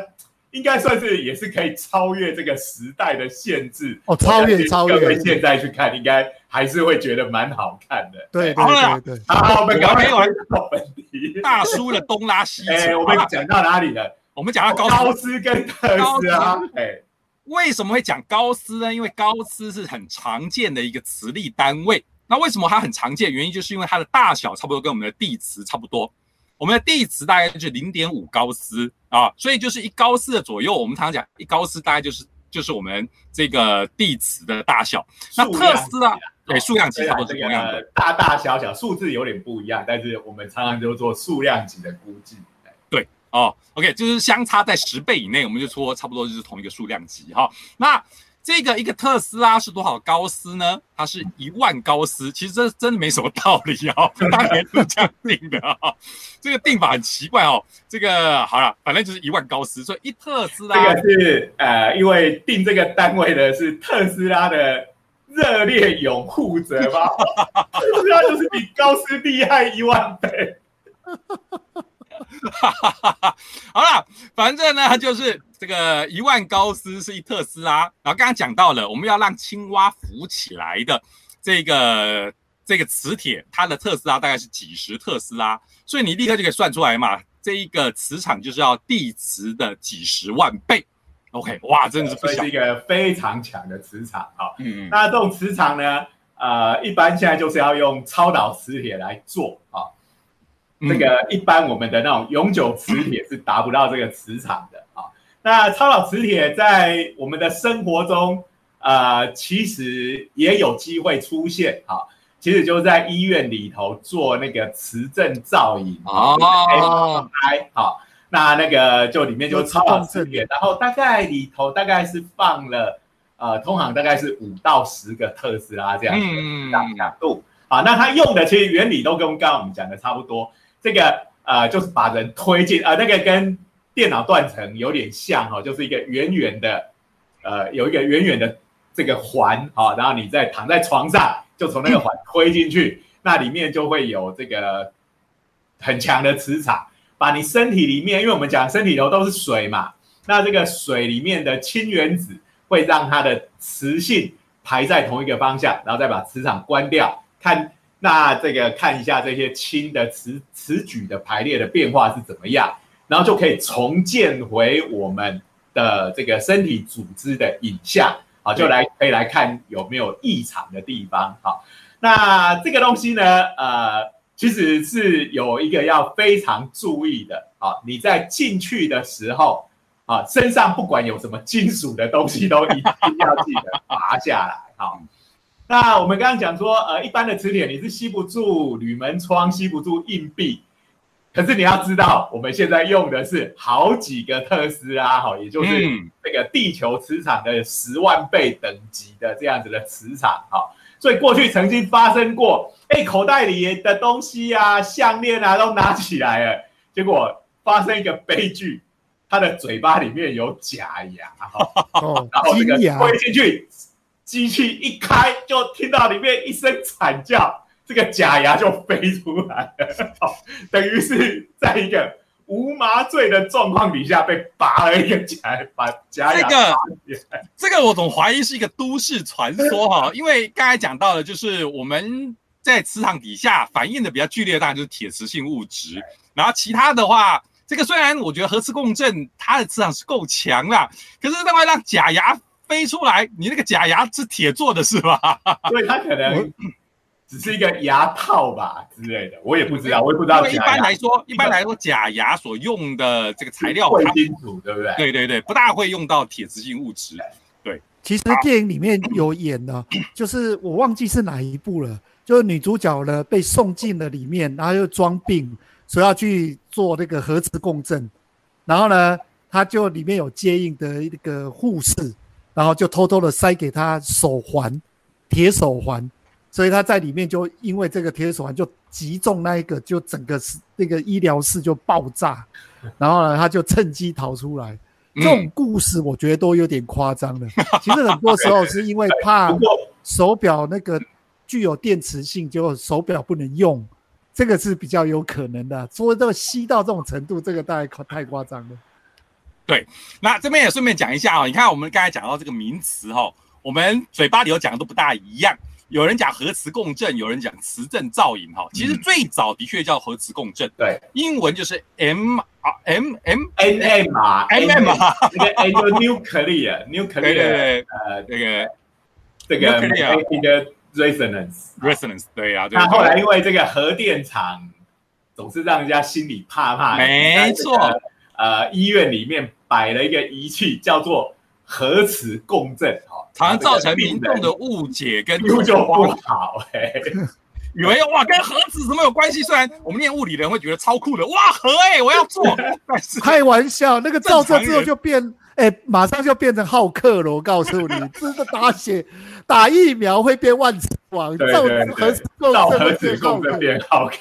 应该算是也是可以超越这个时代的限制。哦超越超越各位现在去看，应该还是会觉得蛮好看的。对好了对对对，好，我们赶快我没有回到本题。大叔的东拉西扯。哎，我们讲到哪里了？我们讲到高高斯，跟特斯拉，哎，为什么会讲高斯呢？因为高斯是很常见的一个磁力单位。那为什么它很常见？原因就是因为它的大小差不多跟我们的地磁差不多。我们的地磁大概就是零点五高斯啊，所以就是一高斯的左右。我们常常讲一高斯大概就是就是我们这个地磁的大小。那特斯拉啊对数量级虽差不多是同样的。大大小小数字有点不一样，但是我们常常就做数量级的估计。对哦，OK，就是相差在十倍以内，我们就说差不多就是同一个数量级哈。那这个一个特斯拉是多少高斯呢？它是一万高斯，其实这真的没什么道理哦，当年是这样定的啊、这个定法很奇怪哦。这个好了，反正就是一万高斯，所以一特斯这拉个是呃，因为定这个单位的是特斯拉的热烈拥护者吗？特斯拉就是比高斯厉害一万倍。好了，反正呢就是这个一万高斯是一特斯拉，然后刚刚讲到了，我们要让青蛙浮起来的这个这个磁铁，它的特斯拉大概是几十特斯拉，所以你立刻就可以算出来嘛，这一个磁场就是要地磁的几十万倍。OK，哇，真的是不小所以是一，个非常强的磁场啊。嗯嗯，那这种磁场呢，呃，一般现在就是要用超导磁铁来做啊。嗯这个一般我们的那种永久磁铁是达不到这个磁场的啊。那超导磁铁在我们的生活中，呃，其实也有机会出现啊。其实就在医院里头做那个磁振造影哦，MRI 好，那那个就里面就超导磁铁，然后大概里头大概是放了呃，通常大概是五到十个特斯拉这样子的嗯大强度。好，那它用的其实原理都跟刚刚我们讲的差不多。这个呃，就是把人推进呃，那个跟电脑断层有点像哈、哦，就是一个圆圆的呃，有一个圆圆的这个环啊、哦，然后你再躺在床上，就从那个环推进去，那里面就会有这个很强的磁场，把你身体里面，因为我们讲身体里头都是水嘛，那这个水里面的氢原子会让它的磁性排在同一个方向，然后再把磁场关掉，看那这个看一下这些氢的磁磁矩的排列的变化是怎么样，然后就可以重建回我们的这个身体组织的影像，好，就来可以来看有没有异常的地方，好，那这个东西呢，呃，其实是有一个要非常注意的，啊，你在进去的时候。啊，身上不管有什么金属的东西，都一定要记得拔下来。好，那我们刚刚讲说，呃，一般的磁铁你是吸不住铝门窗，吸不住硬币。可是你要知道，我们现在用的是好几个特斯拉，哈，也就是这个地球磁场的十万倍等级的这样子的磁场，哈。所以过去曾经发生过，哎，口袋里的东西啊，项链啊，都拿起来了，结果发生一个悲剧。他的嘴巴里面有假牙，哈，然后这个推进去，机器一开就听到里面一声惨叫，这个假牙就飞出来了，等于是在一个无麻醉的状况底下被拔了一个假，把假牙。这个这个我总怀疑是一个都市传说哈，因为刚才讲到的就是我们在磁场底下反应的比较剧烈，当然就是铁磁性物质，然后其他的话。这个虽然我觉得核磁共振它的磁场是够强啦，可是那会让假牙飞出来，你那个假牙是铁做的是吧？所以它可能只是一个牙套吧之类的，我也不知道，我也不知道。因为一般来说，一般来说假牙所用的这个材料贵金属，对不对？对对对，不大会用到铁磁性物质。对，其实电影里面有演的，就是我忘记是哪一部了，就是女主角呢被送进了里面，然后又装病。说要去做那个核磁共振，然后呢，她就里面有接应的一个护士，然后就偷偷的塞给她手环，铁手环，所以他在里面就因为这个铁手环就击中那一个，就整个是那个医疗室就爆炸，然后呢，他就趁机逃出来。这种故事我觉得都有点夸张了。其实很多时候是因为 怕手表那个具有电磁性，就手表不能用。这个是比较有可能的，说这个吸到这种程度，这个大概太夸张了。对，那这边也顺便讲一下哦，你看我们刚才讲到这个名词哈，我们嘴巴里头讲的都不大一样。有人讲核磁共振，有人讲磁振造影哈。其实最早的确叫核磁共振，对，英文就是 M R M M N M 啊 M M 啊，那个 N 就 nuclear，nuclear，呃，这个这个一个。resonance，resonance，对呀。那后来因为这个核电厂总是让人家心里怕怕，没错。呃，医院里面摆了一个仪器，叫做核磁共振，哈，常常造成民众的误解跟就不好，哎，以为哇跟核子什么有关系？虽然我们念物理的人会觉得超酷的，哇核哎，我要做，开玩笑，那个照射之后就变。哎，马上就变成好客了！我告诉你，真的打血、打疫苗会变万磁王，造核造核子共振变好客。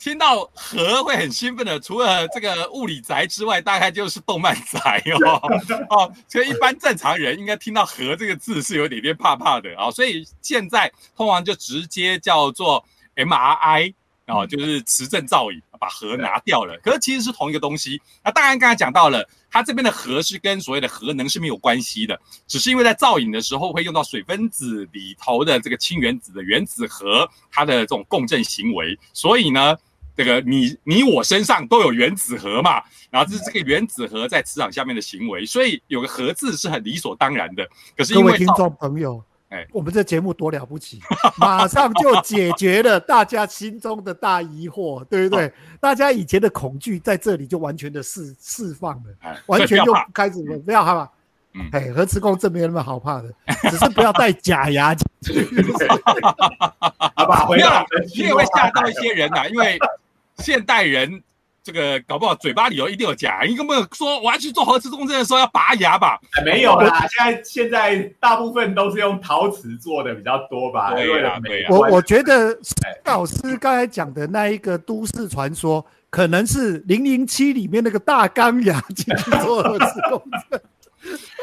听到核会很兴奋的，除了这个物理宅之外，大概就是动漫宅哦 哦。所以一般正常人应该听到核这个字是有点点怕怕的啊。所以现在通常就直接叫做 MRI。哦，就是磁振造影把核拿掉了，可是其实是同一个东西。那当然刚才讲到了，它这边的核是跟所谓的核能是没有关系的，只是因为在造影的时候会用到水分子里头的这个氢原子的原子核，它的这种共振行为，所以呢，这个你你我身上都有原子核嘛，然后这是这个原子核在磁场下面的行为，所以有个核字是很理所当然的。可是因为听众朋友。哎，我们这节目多了不起，马上就解决了大家心中的大疑惑，对不对？大家以前的恐惧在这里就完全的释释放了，完全就开始不要害怕。嗯，哎，核磁共振没有那么好怕的，只是不要戴假牙。好吧，不要，你也会吓到一些人呐，因为现代人。这个搞不好嘴巴里有一定有假，你根本说我要去做核磁共振的时候要拔牙吧？没有啦，现在现在大部分都是用陶瓷做的比较多吧？对啊，对啊。我我觉得老师刚才讲的那一个都市传说，可能是零零七里面那个大钢牙进去做核磁共振。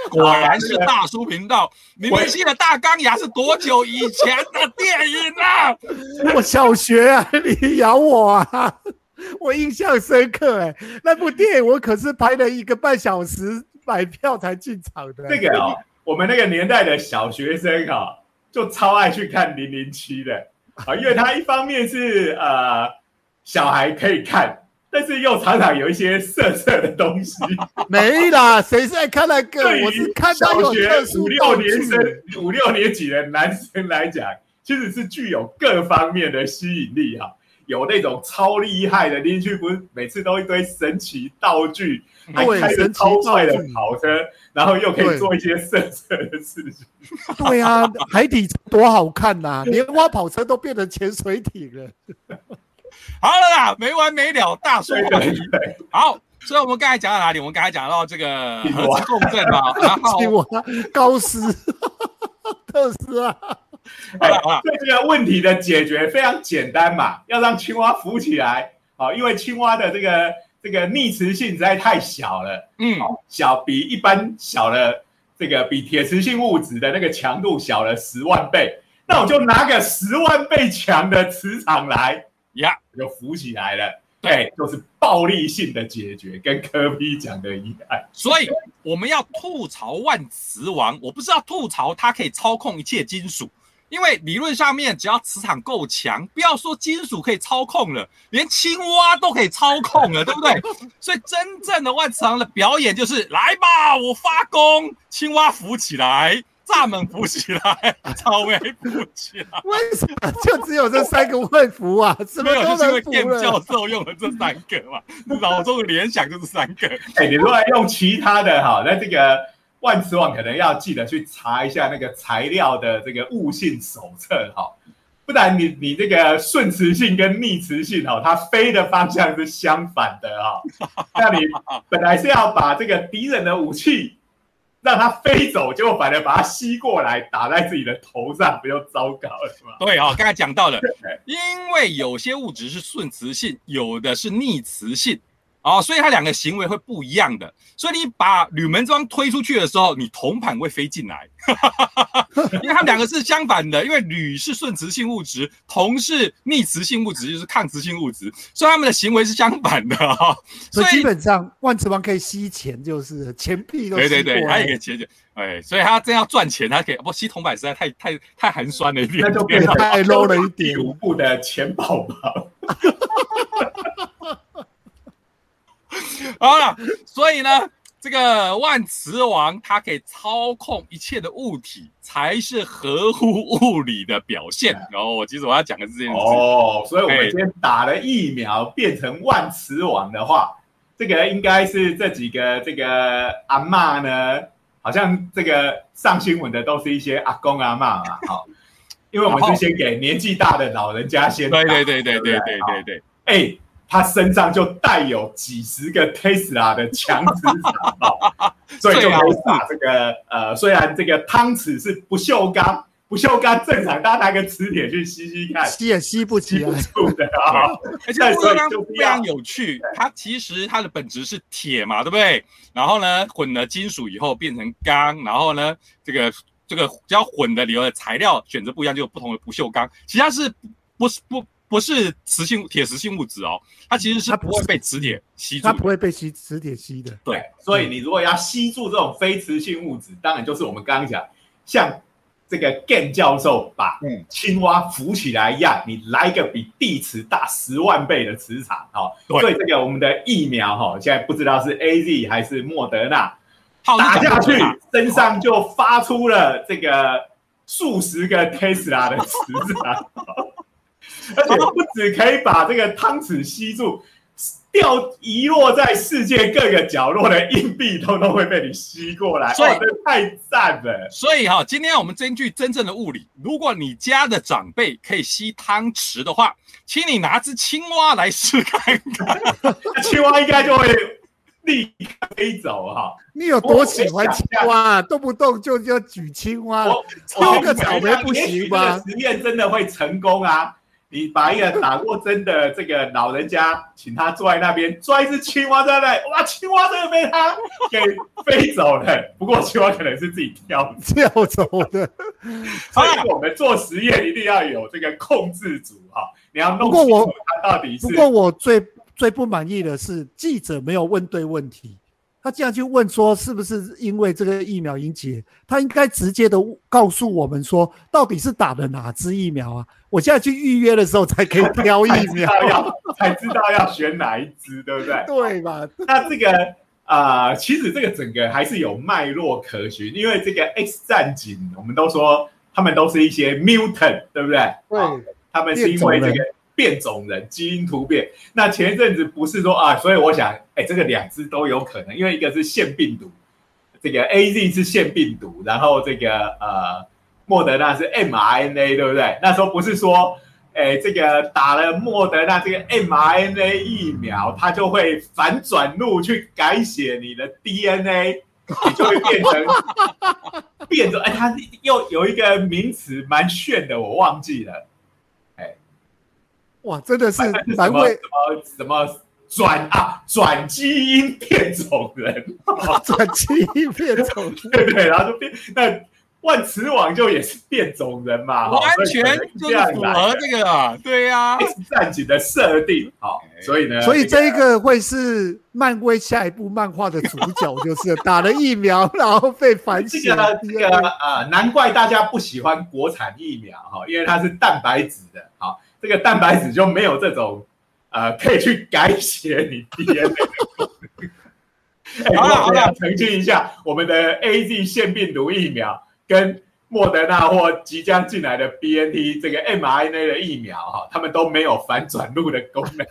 果然是大叔频道，你们记得大钢牙是多久以前的电影啊？我小学啊，你咬我啊！我印象深刻，哎，那部电影我可是拍了一个半小时买票才进场的。这个哦，我们那个年代的小学生啊，就超爱去看零零七的啊，因为他一方面是呃小孩可以看，但是又常常有一些色色的东西。没啦，谁在看那个？我是看到有小学特殊五六年生、五六年级的男生来讲，其实是具有各方面的吸引力哈。有那种超厉害的，进去不是每次都一堆神奇道具，还开着超帅的跑车，然后又可以做一些色色的事情。对啊，海底多好看呐、莲花跑车都变成潜水艇了。好了啦，没完没了，大说对对话题。对，好，所以我们刚才讲到哪里？我们刚才讲到这个核磁共振嘛，然后青蛙、高斯、特斯拉，好了好了，对这个问题的解决非常简单嘛，要让青蛙浮起来。啊，因为青蛙的这个这个逆磁性实在太小了，嗯，小比一般小了这个比铁磁性物质的那个强度小了十万倍，那我就拿个十万倍强的磁场来，呀，就浮起来了。对，就是暴力性的解决，跟科比讲的一样。所以我们要吐槽万磁王，我不是要吐槽它可以操控一切金属。因为理论上面，只要磁场够强，不要说金属可以操控了，连青蛙都可以操控了，对不对？所以真正的万磁王的表演就是来吧，我发功，青蛙浮起来，蚱蜢浮起来，草莓浮起来。为什么就只有这三个会服啊？什么没有，都就是因为能服电教。授用了这三个嘛，脑中的联想就是三个。哎，你如果用其他的哈，那这个万磁王可能要记得去查一下那个材料的这个物性手册哈，不然你你这个顺磁性跟逆磁性哈，它飞的方向是相反的哈。那你本来是要把这个敌人的武器让它飞走，结果反而把它吸过来打在自己的头上，不就糟糕了是吗？对啊、刚才讲到了，因为有些物质是顺磁性，有的是逆磁性。哦，所以它两个行为会不一样的。所以你把铝门桩推出去的时候，你铜板会飞进来，因为它们两个是相反的。因为铝是顺磁性物质，铜是逆磁性物质，就是抗磁性物质，所以它们的行为是相反的哈、哦。所以基本上万磁王可以吸钱，就是钱币都吸对对对，它也可以解决。哎，所以他真要赚钱，他可以不吸铜板实在太太太寒酸了一点那就变成太 low 了一点 第五部的钱宝宝。好了，所以呢，这个万磁王它可以操控一切的物体，才是合乎物理的表现。然后，其实我要讲的是这件事。哦，所以我们哎今天打了疫苗变成万磁王的话，这个应该是这几个这个阿妈呢，好像这个上新闻的都是一些阿公阿妈嘛，好，因为我们是先给年纪大的老人家先打，对对对对不对？对对对，哎，他身上就带有几十个 Tesla 的强磁场哦，所以就可以把这个呃，虽然这个汤匙是不锈钢，不锈钢正常，大家拿个磁铁去吸吸看，吸也吸不起吸不来。住的啊。而且不锈钢非常有趣，它其实它的本质是铁嘛，对不对？然后呢，混了金属以后变成钢，然后呢，这个这个只要混的里头的材料选择不一样，就有不同的不锈钢。其实它是不是不不是磁性铁磁性物质哦，它其实是它不会被磁铁吸住的。它不会被吸磁铁吸的。对，所以你如果要吸住这种非磁性物质，当然就是我们刚刚讲，像这个 Gan 教授把嗯青蛙浮起来一样，你来一个比地磁大十万倍的磁场哦。对所以这个我们的疫苗哈、哦，现在不知道是 A Z 还是莫德纳，套打下去啊身上就发出了这个数十个 Tesla 的磁场，而且不只可以把这个汤匙吸住，掉遗落在世界各个角落的硬币，通通会被你吸过来，所以太赞了！所以哈、今天我们根据真正的物理，如果你家的长辈可以吸汤匙的话，请你拿只青蛙来试看看。青蛙应该就会立刻飞走哈。你有多喜欢青蛙啊？动不动就就举青蛙，我抽个草莓不行吗实验真的会成功啊！你把一个打过针的这个老人家，请他坐在那边，抓一只青蛙在那里，哇，青蛙真的被他 给飞走了。不过青蛙可能是自己跳，跳走的。所以我们做实验一定要有这个控制组哈，你要弄清楚他到底是不过我最最不满意的是记者没有问对问题。他这样去问说，是不是因为这个疫苗引起？他应该直接的告诉我们说，到底是打的哪支疫苗啊？我现在去预约的时候才可以挑疫苗，要 才知道要选哪一支，对不对？对吧？那这个啊，其实这个整个还是有脉络可循，因为这个 X 战警，我们都说他们都是一些 mutant，对不对？对，他们是因为这个。变种人基因突变，那前一阵子不是说啊，所以我想，哎，这个两只都有可能，因为一个是腺病毒，这个 A Z 是腺病毒，然后这个呃，莫德纳是 m R N A，对不对？那时候不是说，哎，这个打了莫德纳这个 m R N A 疫苗，它就会反转录去改写你的 D N A，你就会变成 变种。哎，它又有一个名词蛮炫的，我忘记了。哇，真的是难 怪什么什么转啊转基因变种人，转基因变种，对对，然后就变那万磁王就也是变种人嘛，完全就是符合这个啊，对呀战警的设定好，所以呢，所以这一个会是漫威下一部漫画的主角，就是打了疫苗然后被反这个这个啊，难怪大家不喜欢国产疫苗哈，因为它是蛋白质的，好。这个蛋白质就没有这种，呃，可以去改写你 DNA。好了好了，澄清一下，我们的 A Z 腺病毒疫苗跟莫德纳或即将进来的 B N T 这个 m R N A 的疫苗哈，他们都没有反转录的功能，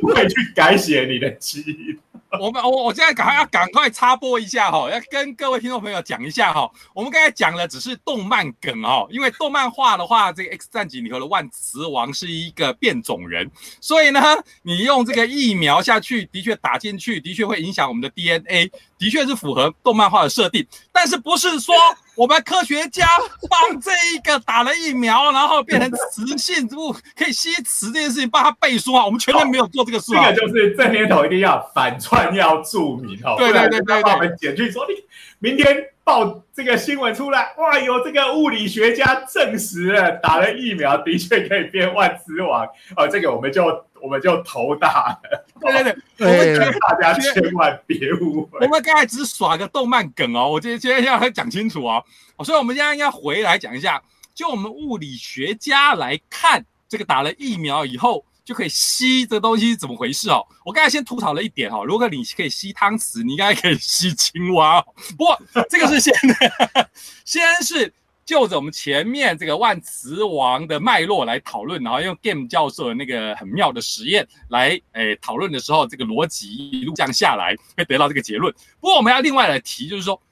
不会去改写你的基因。我们我我现在赶快要赶快插播一下哈，要跟各位听众朋友讲一下哈。我们刚才讲的只是动漫梗哦，因为动漫画的话，这个 X 战警里头的万磁王是一个变种人，所以呢，你用这个疫苗下去，的确打进去，的确会影响我们的 DNA，的确是符合动漫画的设定，但是不是说。我们科学家帮这一个打了疫苗，然后变成雌性物可以吸磁这件事情，帮他背书啊！我们全然没有做这个事啊！这个就是这年头一定要反串要注明哦，对对对对，把我们剪去说你明天报这个新闻出来，哇，有这个物理学家证实了打了疫苗的确可以变万磁王，哦，这个我们就。我们就头大了，对对对，我们劝大家千万别误会。我们刚才只是耍个动漫梗哦，我今天今天要讲清楚哦，所以我们现在应该回来讲一下，就我们物理学家来看，这个打了疫苗以后就可以吸这个东西怎么回事哦？我刚才先吐槽了一点哈，如果你可以吸汤匙，你应该可以吸青蛙。不过这个是先先是。就着我们前面这个万磁王的脉络来讨论，然后用 Game 教授的那个很妙的实验来诶讨论的时候，这个逻辑一路这样下来，会得到这个结论。不过我们要另外来提，就是说，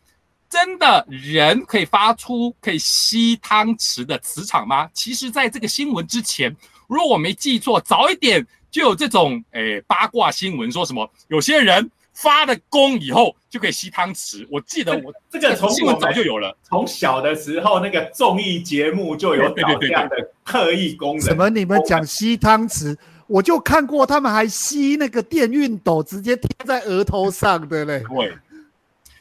真的人可以发出可以吸汤匙的磁场吗？其实，在这个新闻之前，如果我没记错，早一点就有这种诶八卦新闻，说什么有些人。发了功以后就可以吸汤匙。我记得我这个从闻早就有了，从小的时候那个综艺节目就有这样的特异功能。什么？你们讲吸汤匙，我就看过他们还吸那个电熨斗，直接贴在额头上的嘞。对。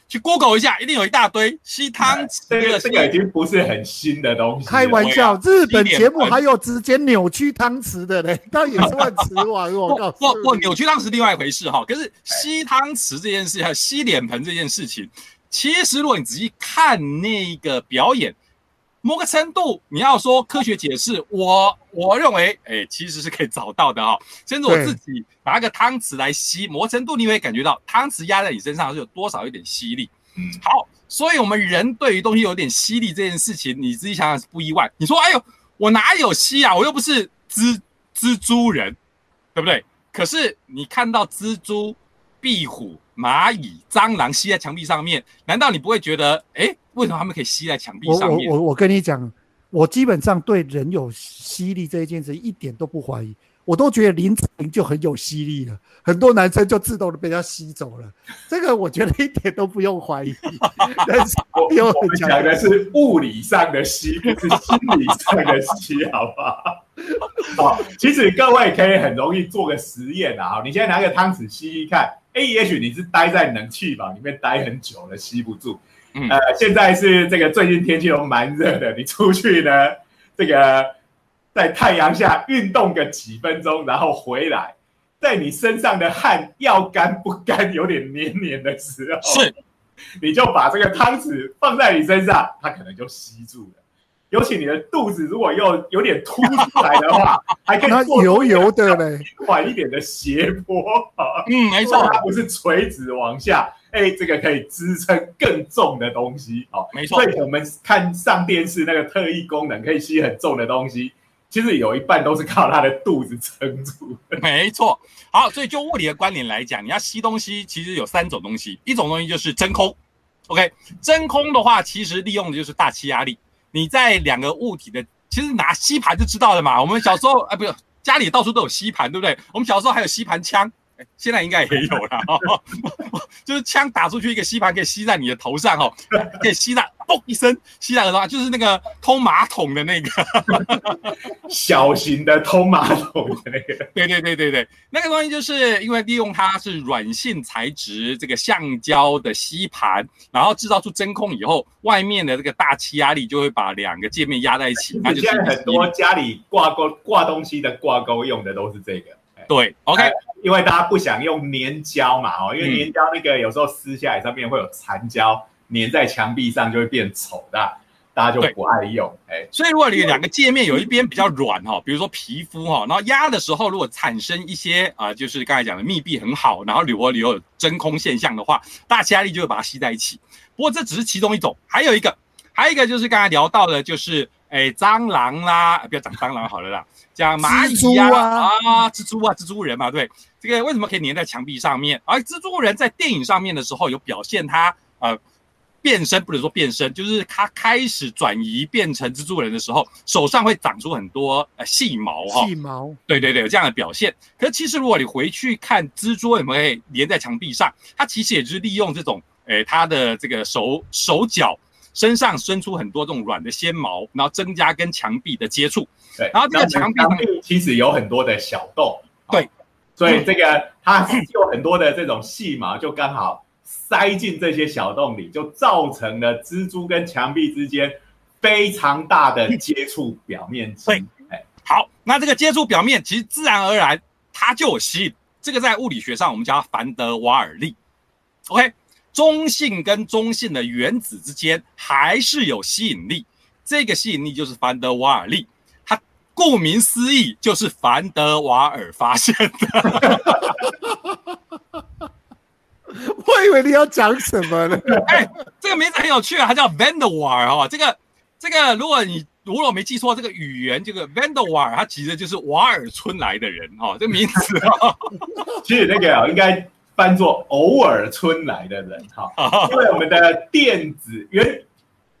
去 Google 一下，一定有一大堆吸汤匙。这个这个已经不是很新的东西。开玩笑，日本节目还有直接扭曲汤匙的嘞，那也是万磁王。我告诉不不，扭曲汤匙另外一回事哈。可是吸汤匙这件事，还有吸脸盆这件事情，其实如果你仔细看那个表演。某个程度，你要说科学解释，我我认为，哎，其实是可以找到的哈。甚至我自己拿个汤匙来吸，某个程度你会感觉到汤匙压在你身上是有多少一点吸力。嗯，好，所以我们人对于东西有点吸力这件事情，你自己想想是不意外。你说，哎呦，我哪有吸啊？我又不是蜘蜘蛛人，对不对？可是你看到蜘蛛、壁虎。蚂蚁、蟑螂吸在墙壁上面，难道你不会觉得，哎，为什么他们可以吸在墙壁上面？我我我跟你讲，我基本上对人有吸力这一件事一点都不怀疑，我都觉得林志玲就很有吸力了，很多男生就自动的被他吸走了，这个我觉得一点都不用怀疑。但是我们讲的是物理上的吸，不是心理上的吸，好不好？好，其实各位可以很容易做个实验啊，你现在拿个汤匙吸一看。哎，也许你是待在冷气房里面待很久了，吸不住。呃，现在是这个最近天气都蛮热的，你出去呢，这个在太阳下运动个几分钟，然后回来，在你身上的汗要干不干，有点黏黏的时候，是，你就把这个汤匙放在你身上，它可能就吸住了。尤其你的肚子如果又有点凸出来的话，还可以那做出油油的嘞，缓一点的斜坡啊，嗯，没错，它 不是垂直往下，哎，这个可以支撑更重的东西，好，没错所以我们看上电视那个特异功能，可以吸很重的东西，其实有一半都是靠它的肚子撑住的。没错。好，所以就物理的观点来讲，你要吸东西，其实有三种东西，一种东西就是真空。OK，真空的话，其实利用的就是大气压力。你在两个物体的，其实拿吸盘就知道了嘛。我们小时候，啊，不是家里到处都有吸盘，对不对？我们小时候还有吸盘枪，现在应该也有了。就是枪打出去一个吸盘，可以吸在你的头上哦，可以吸在嘣一声，吸在耳朵上，就是那个通马桶的那个。小型的通马桶的那个，对对对对对，那个东西就是因为利用它是软性材质，这个橡胶的吸盘，然后制造出真空以后，外面的这个大气压力就会把两个界面压在一起，那就是现在很多家里挂钩挂东西的挂钩用的都是这个。哎对，OK，哎因为大家不想用粘胶嘛，哦，因为嗯粘胶那个有时候撕下来上面会有残胶粘在墙壁上，就会变丑的，大家就不爱用。哎，所以如果你两个界面有一边比较软哈，比如说皮肤哈，然后压的时候如果产生一些啊、就是刚才讲的密闭很好，然后里窝里有真空现象的话，大气压力就会把它吸在一起。不过这只是其中一种，还有一个，还有一个就是刚才聊到的，就是诶蟑螂啦，不要讲蟑螂好了啦，讲蚂蚁呀啊啊蜘蛛啊蜘蛛人嘛，对，这个为什么可以粘在墙壁上面？而蜘蛛人在电影上面的时候有表现他呃变身，不能说变身，就是他开始转移变成蜘蛛人的时候，手上会长出很多呃细毛哈、细毛，对对对，有这样的表现。可是其实如果你回去看蜘蛛有没有粘在墙壁上，它其实也就是利用这种，诶，它的这个手手脚身上伸出很多这种软的纤毛，然后增加跟墙壁的接触。对，然后这个墙壁上墙壁其实有很多的小洞，对哦，所以这个它有很多的这种细毛，就刚好塞进这些小洞里，就造成了蜘蛛跟墙壁之间非常大的接触表面积。对哎，好，那这个接触表面其实自然而然它就有吸引，这个在物理学上我们叫它凡德瓦尔力。OK，中性跟中性的原子之间还是有吸引力，这个吸引力就是凡德瓦尔力。它顾名思义就是凡德瓦尔发现的。我以为你要讲什么呢？哎，这个名字很有趣啊，它叫 Van der Waal 哈。这个这个，如果你如果我没记错，这个语言这个 Van der Waal，它其实就是瓦尔村来的人哈、哦。这个名字哈、其实那个哦应该翻作偶尔村来的人哈，因为我们的电子原，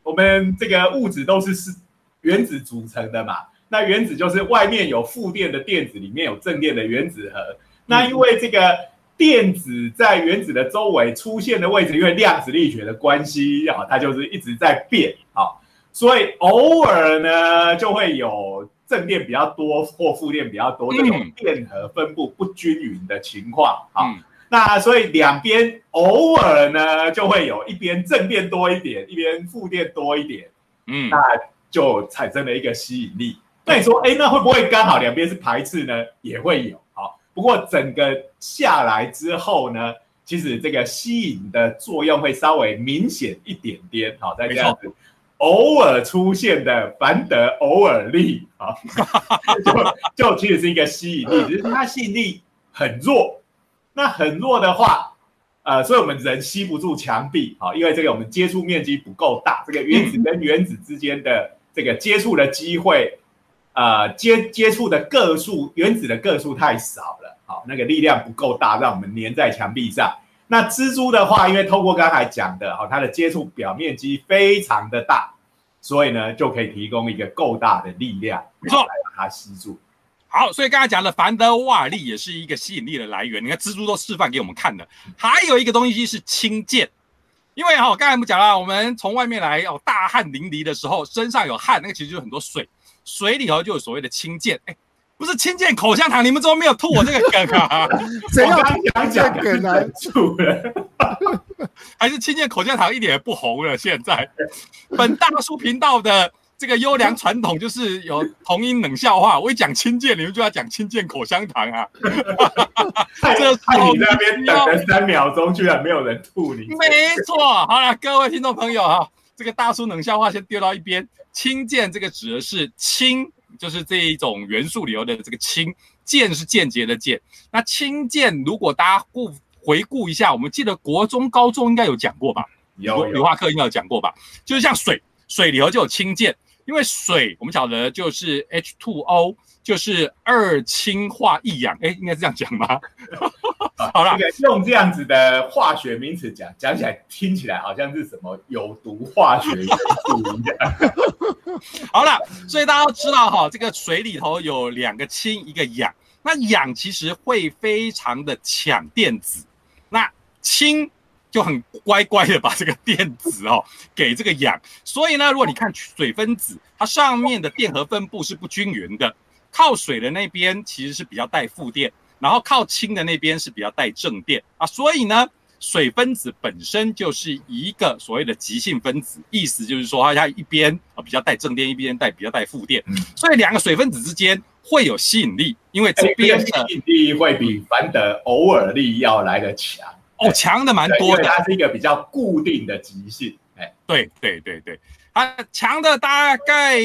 我们这个物质都是是原子组成的嘛。那原子就是外面有负电的电子，里面有正电的原子核。那因为这个电子在原子的周围出现的位置，因为量子力学的关系啊，它就是一直在变啊，所以偶尔呢就会有正电比较多或负电比较多这种嗯电荷分布不均匀的情况啊。嗯，那所以两边偶尔呢就会有一边正电多一点，一边负电多一点，嗯那就产生了一个吸引力。那你说，哎，那会不会刚好两边是排斥呢？也会有。好，不过整个下来之后呢，其实这个吸引的作用会稍微明显一点点。好，再这样子。偶尔出现的凡德偶尔力啊，就就其实是一个吸引力，只是它吸引力很弱。那很弱的话，呃，所以我们人吸不住墙壁啊，因为这个我们接触面积不够大，这个原子跟原子之间的这个接触的机会，呃，接接触的个数，原子的个数太少了，好，那个力量不够大，让我们粘在墙壁上。那蜘蛛的话，因为透过刚才讲的，好，它的接触表面积非常的大，所以呢，就可以提供一个够大的力量，没错来把它吸住。好，所以刚才讲的凡德瓦尔力也是一个吸引力的来源。你看蜘蛛都示范给我们看的。还有一个东西是氢键，因为哈、我刚才我们讲了，我们从外面来哦，大汗淋漓的时候，身上有汗，那个其实就是很多水，水里头就有所谓的氢键。哎，不是氢键口香糖，你们怎么没有吐我这个梗啊？谁要我刚刚讲这个来忍住了，还是氢键口香糖一点也不红了？现在本大叔频道的这个优良传统就是有同音冷笑话。我一讲亲见，你们就要讲亲见口香糖啊。这时候你那边等了三秒钟，居然没有人吐你。没错，好了，各位听众朋友哈，这个大叔冷笑话先丢到一边。亲见这个指的是亲，就是这一种元素里头的这个亲，间是间接的间。那亲见，如果大家顾回顾一下，我们记得国中、高中应该有讲过吧？有，理化课应该有讲过吧？就是像水，水里头就有氢键，因为水我们晓得就是 H2O，就是二氢化一氧，哎，应该是这样讲吗？好了，用这样子的化学名词讲，讲起来听起来好像是什么有毒化学元素一样。好了，所以大家都知道哈，这个水里头有两个氢，一个氧，那氧其实会非常的抢电子，那氢。就很乖乖的把这个电子哦给这个氧，所以呢，如果你看水分子，它上面的电荷分布是不均匀的，靠水的那边其实是比较带负电，然后靠氢的那边是比较带正电啊，所以呢，水分子本身就是一个所谓的极性分子，意思就是说它一边啊比较带正电，一边带比较带负电，所以两个水分子之间会有吸引力，因为这边吸引力会比凡德偶尔力要来的强。哦，强的蛮多的，它是一个比较固定的极性。哎，对对对对，它强的大概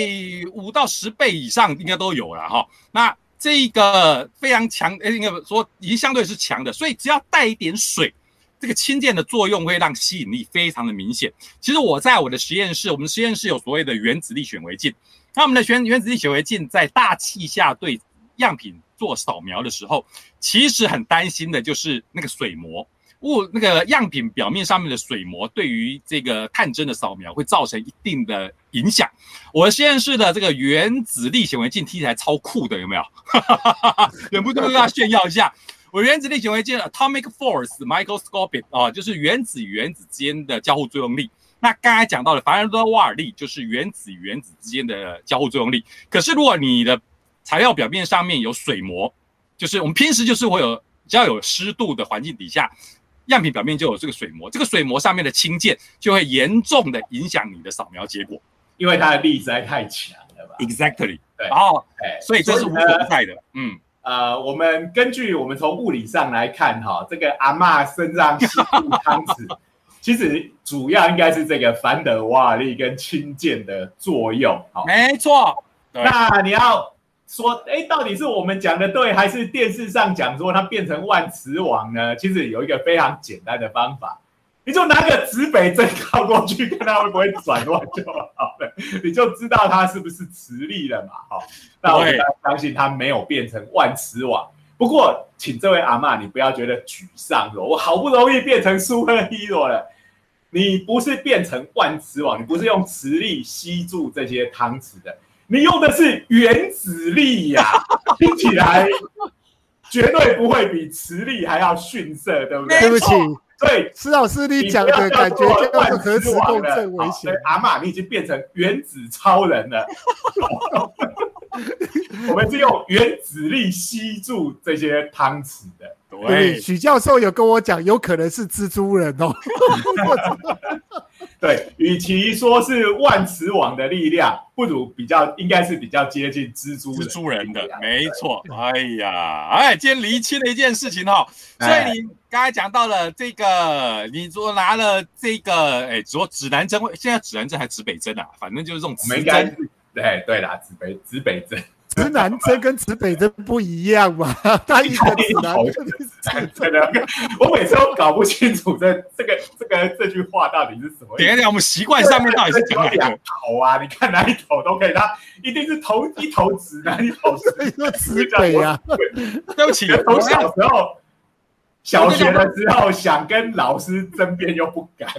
五到十倍以上应该都有了哈。那这个非常强，应该说已经相对是强的，所以只要带一点水，这个氢键的作用会让吸引力非常的明显。其实我在我的实验室，我们实验室有所谓的原子力显微镜，那我们的原原子力显微镜在大气下对样品做扫描的时候，其实很担心的就是那个水膜。物那个样品表面上面的水膜对于这个探针的扫描会造成一定的影响。我实验室的这个原子力显微镜听起来超酷的，有没有？忍不住要炫耀一下。我原子力显微镜 Atomic Force Microscope 啊，就是原子原子之间的交互作用力。那刚才讲到的凡尔德瓦尔力就是原子与原子之间的交互作用力。可是如果你的材料表面上面有水膜，就是我们平时就是会有只要有湿度的环境底下。样品表面就有这个水膜，这个水膜上面的氢键就会严重的影响你的扫描结果，因为它的力实在太强了吧？Exactly，对，然后，哎，所以这是无所不在的。嗯，呃，我们根据我们从物理上来看，哈，这个阿妈身上吸入汤匙，其实主要应该是这个凡德瓦尔力跟氢键的作用。好，没错。那你要。说，哎，到底是我们讲的对，还是电视上讲说它变成万磁王呢？其实有一个非常简单的方法，你就拿个指北针靠过去，看它会不会转弯就好了，你就知道它是不是磁力了嘛。好，那我相信它没有变成万磁王。不过，请这位阿妈，你不要觉得沮丧哦，我好不容易变成 super hero 了，你不是变成万磁王，你不是用磁力吸住这些汤匙的。你用的是原子力呀，听起来绝对不会比磁力还要逊色，对不对？对不起，对，施老师你讲的感觉就是核磁共振危险。阿玛，你已经变成原子超人了。我们是用原子力吸住这些汤匙的。对，许教授有跟我讲，有可能是蜘蛛人哦。对，与其说是万磁王的力量，不如比较应该是比较接近蜘蛛蜘蛛人的，没错。哎呀，哎，今天厘清了一件事情哈，所以你刚才讲到了这个，你说拿了这个，哎，说指南针，现在指南针还指北针啊，反正就是这种指针。对对啦，指北指北针。指南针跟指北针不一样嘛？他一个指南针，真的，我每次都搞不清楚这 这个这个这句话到底是什么。等一下，我们习惯上面到底是讲两头啊？你看哪一头都可以，他一定是头一头指南，一头是指北啊。对不起，从小时候小学的时候想跟老师争辩又不敢。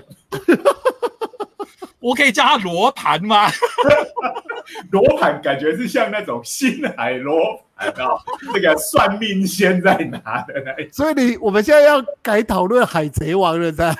我可以叫他罗盘吗？罗盘感觉是像那种新海螺盘哦，这个算命仙在拿的。所以你我们现在要改讨论海贼王了，噻？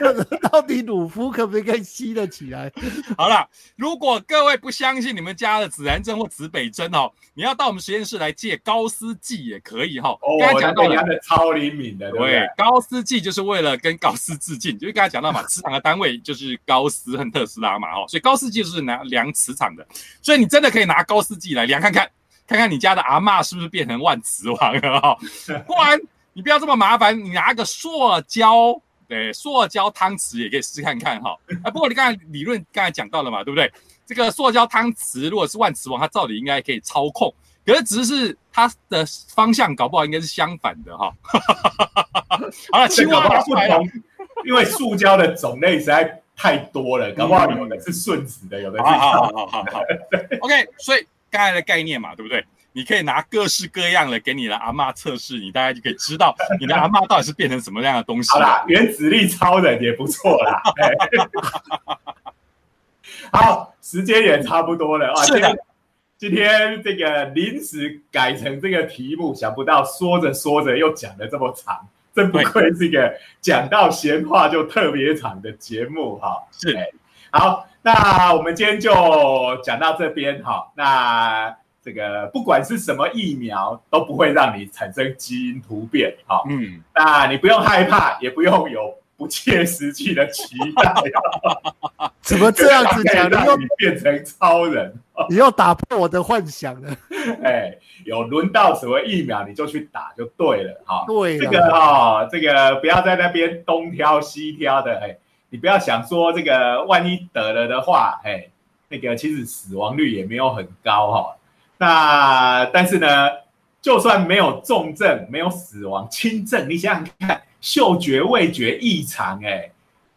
到底鲁夫可不可以吸得起来？好了，如果各位不相信你们家的紫然针或紫北针哦，你要到我们实验室来借高斯剂也可以哈。哦，刚才讲到了那人家的超灵敏的，对？，高斯剂就是为了跟高斯致敬，就是刚才讲到嘛，磁场的单位就是高斯和特斯拉嘛，哈，所以高斯剂就是拿量磁场的，所以你真的可以拿高斯剂来量看看，看看你家的阿嬷是不是变成万磁王了哈，不然你不要这么麻烦，你拿个塑胶。对，塑胶汤匙也可以试看看哈。啊，不过你刚才理论刚才讲到了嘛，对不对？这个塑胶汤匙如果是万磁王，它照理应该可以操控，可是只是它的方向搞不好应该是相反的哈。好了，这青蛙拿出来了。因为塑胶的种类实在太多了，搞不好有的是顺子的，有的是好好好好好好，OK，所以刚才的概念嘛，对不对？你可以拿各式各样的给你的阿嬷测试，你大概就可以知道你的阿嬷到底是变成什么样的东西了。好啦，原子力超人也不错啦。好，时间也差不多了啊。是的今天，这个临时改成这个题目，想不到说着说着又讲的这么长，真不愧是一个讲到闲话就特别长的节目哈。是哎好，那我们今天就讲到这边哈。那这个不管是什么疫苗，都不会让你产生基因突变哈。嗯，那你不用害怕，也不用有不切实际的期待，怎么这样子讲？你又让你变成超人。你又打破我的幻想了。哎，有轮到什么疫苗你就去打就对了哈。对这个了，哈、这个不要在那边东挑西挑的，哎，你不要想说这个万一得了的话，哎，那个其实死亡率也没有很高哈、那但是呢，就算没有重症、没有死亡，轻症，你想想看，嗅觉、味觉异常，哎，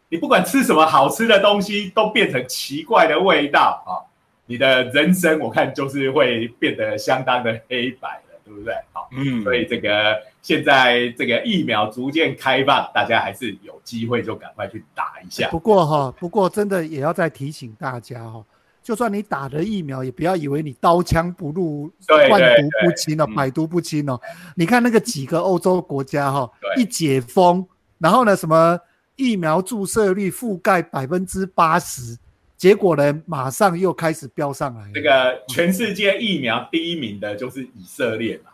你不管吃什么好吃的东西，都变成奇怪的味道啊、你的人生我看就是会变得相当的黑白了，对不对？好。嗯，所以这个现在这个疫苗逐渐开放，大家还是有机会就赶快去打一下。不过哈，不过真的也要再提醒大家哈，就算你打了疫苗，也不要以为你刀枪不入、对万毒不侵哦，嗯百毒不侵哦。你看那个几个欧洲国家哈，对一解封，然后呢，什么疫苗注射率覆盖百分之八十，结果呢，马上又开始飙上来了。这个全世界疫苗第一名的就是以色列嘛，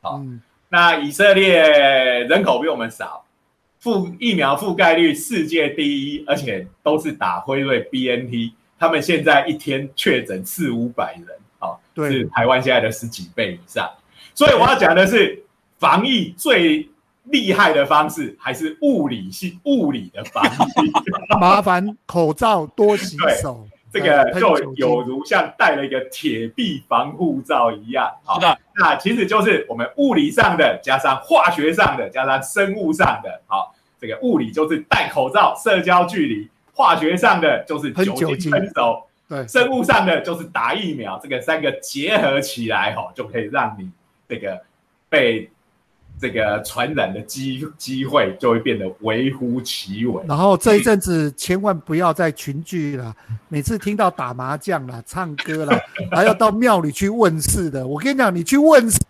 好嗯，那以色列人口比我们少，覆疫苗覆盖率世界第一，而且都是打辉瑞 BNT，他们现在一天确诊四五百人，哦、对是台湾现在的十几倍以上。所以我要讲的是，防疫最厉害的方式还是物理性物理的防疫。麻烦口罩多洗手，这个就有如像戴了一个铁臂防护罩一样。好，的，那其实就是我们物理上的，加上化学上的，加上生物上的。好，这个物理就是戴口罩、社交距离；化学上的就是酒精喷酒精喷手；对，生物上的就是打疫苗。这个三个结合起来，哈，就可以让你这个被这个传染的机机会就会变得微乎其微。然后这一阵子千万不要再群聚了，每次听到打麻将啦、唱歌啦，还要到庙里去问事的。我跟你讲，你去问事，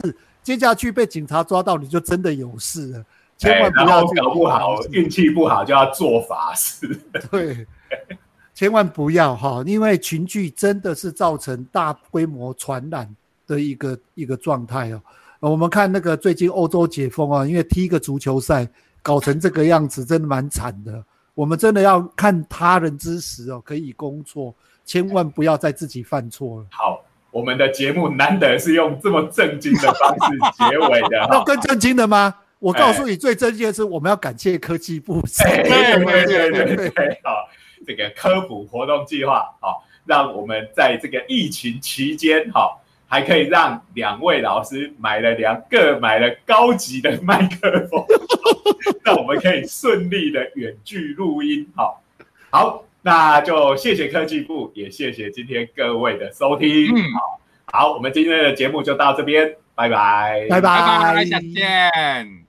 接下去被警察抓到，你就真的有事了。千万不要搞不好运气不好就要做法事。对，千万不要哈，因为群聚真的是造成大规模传染的一个一个状态哦。呃我们看那个最近欧洲解封啊，因为踢一个足球赛搞成这个样子，真的蛮惨的。我们真的要看他人之时哦，可以攻错，千万不要再自己犯错了。好，我们的节目难得是用这么正经的方式结尾的 要哈。更震惊的吗？我告诉你，最震惊的是我们要感谢科技部。哎对对对对对对，好，这个科普活动计划，好，让我们在这个疫情期间，好，还可以让两位老师买了两个买了高级的麦克风，那我们可以顺利的远距录音，好，好，那就谢谢科技部，也谢谢今天各位的收听，嗯。好，好，我们今天的节目就到这边，拜拜，拜拜。拜，下次见。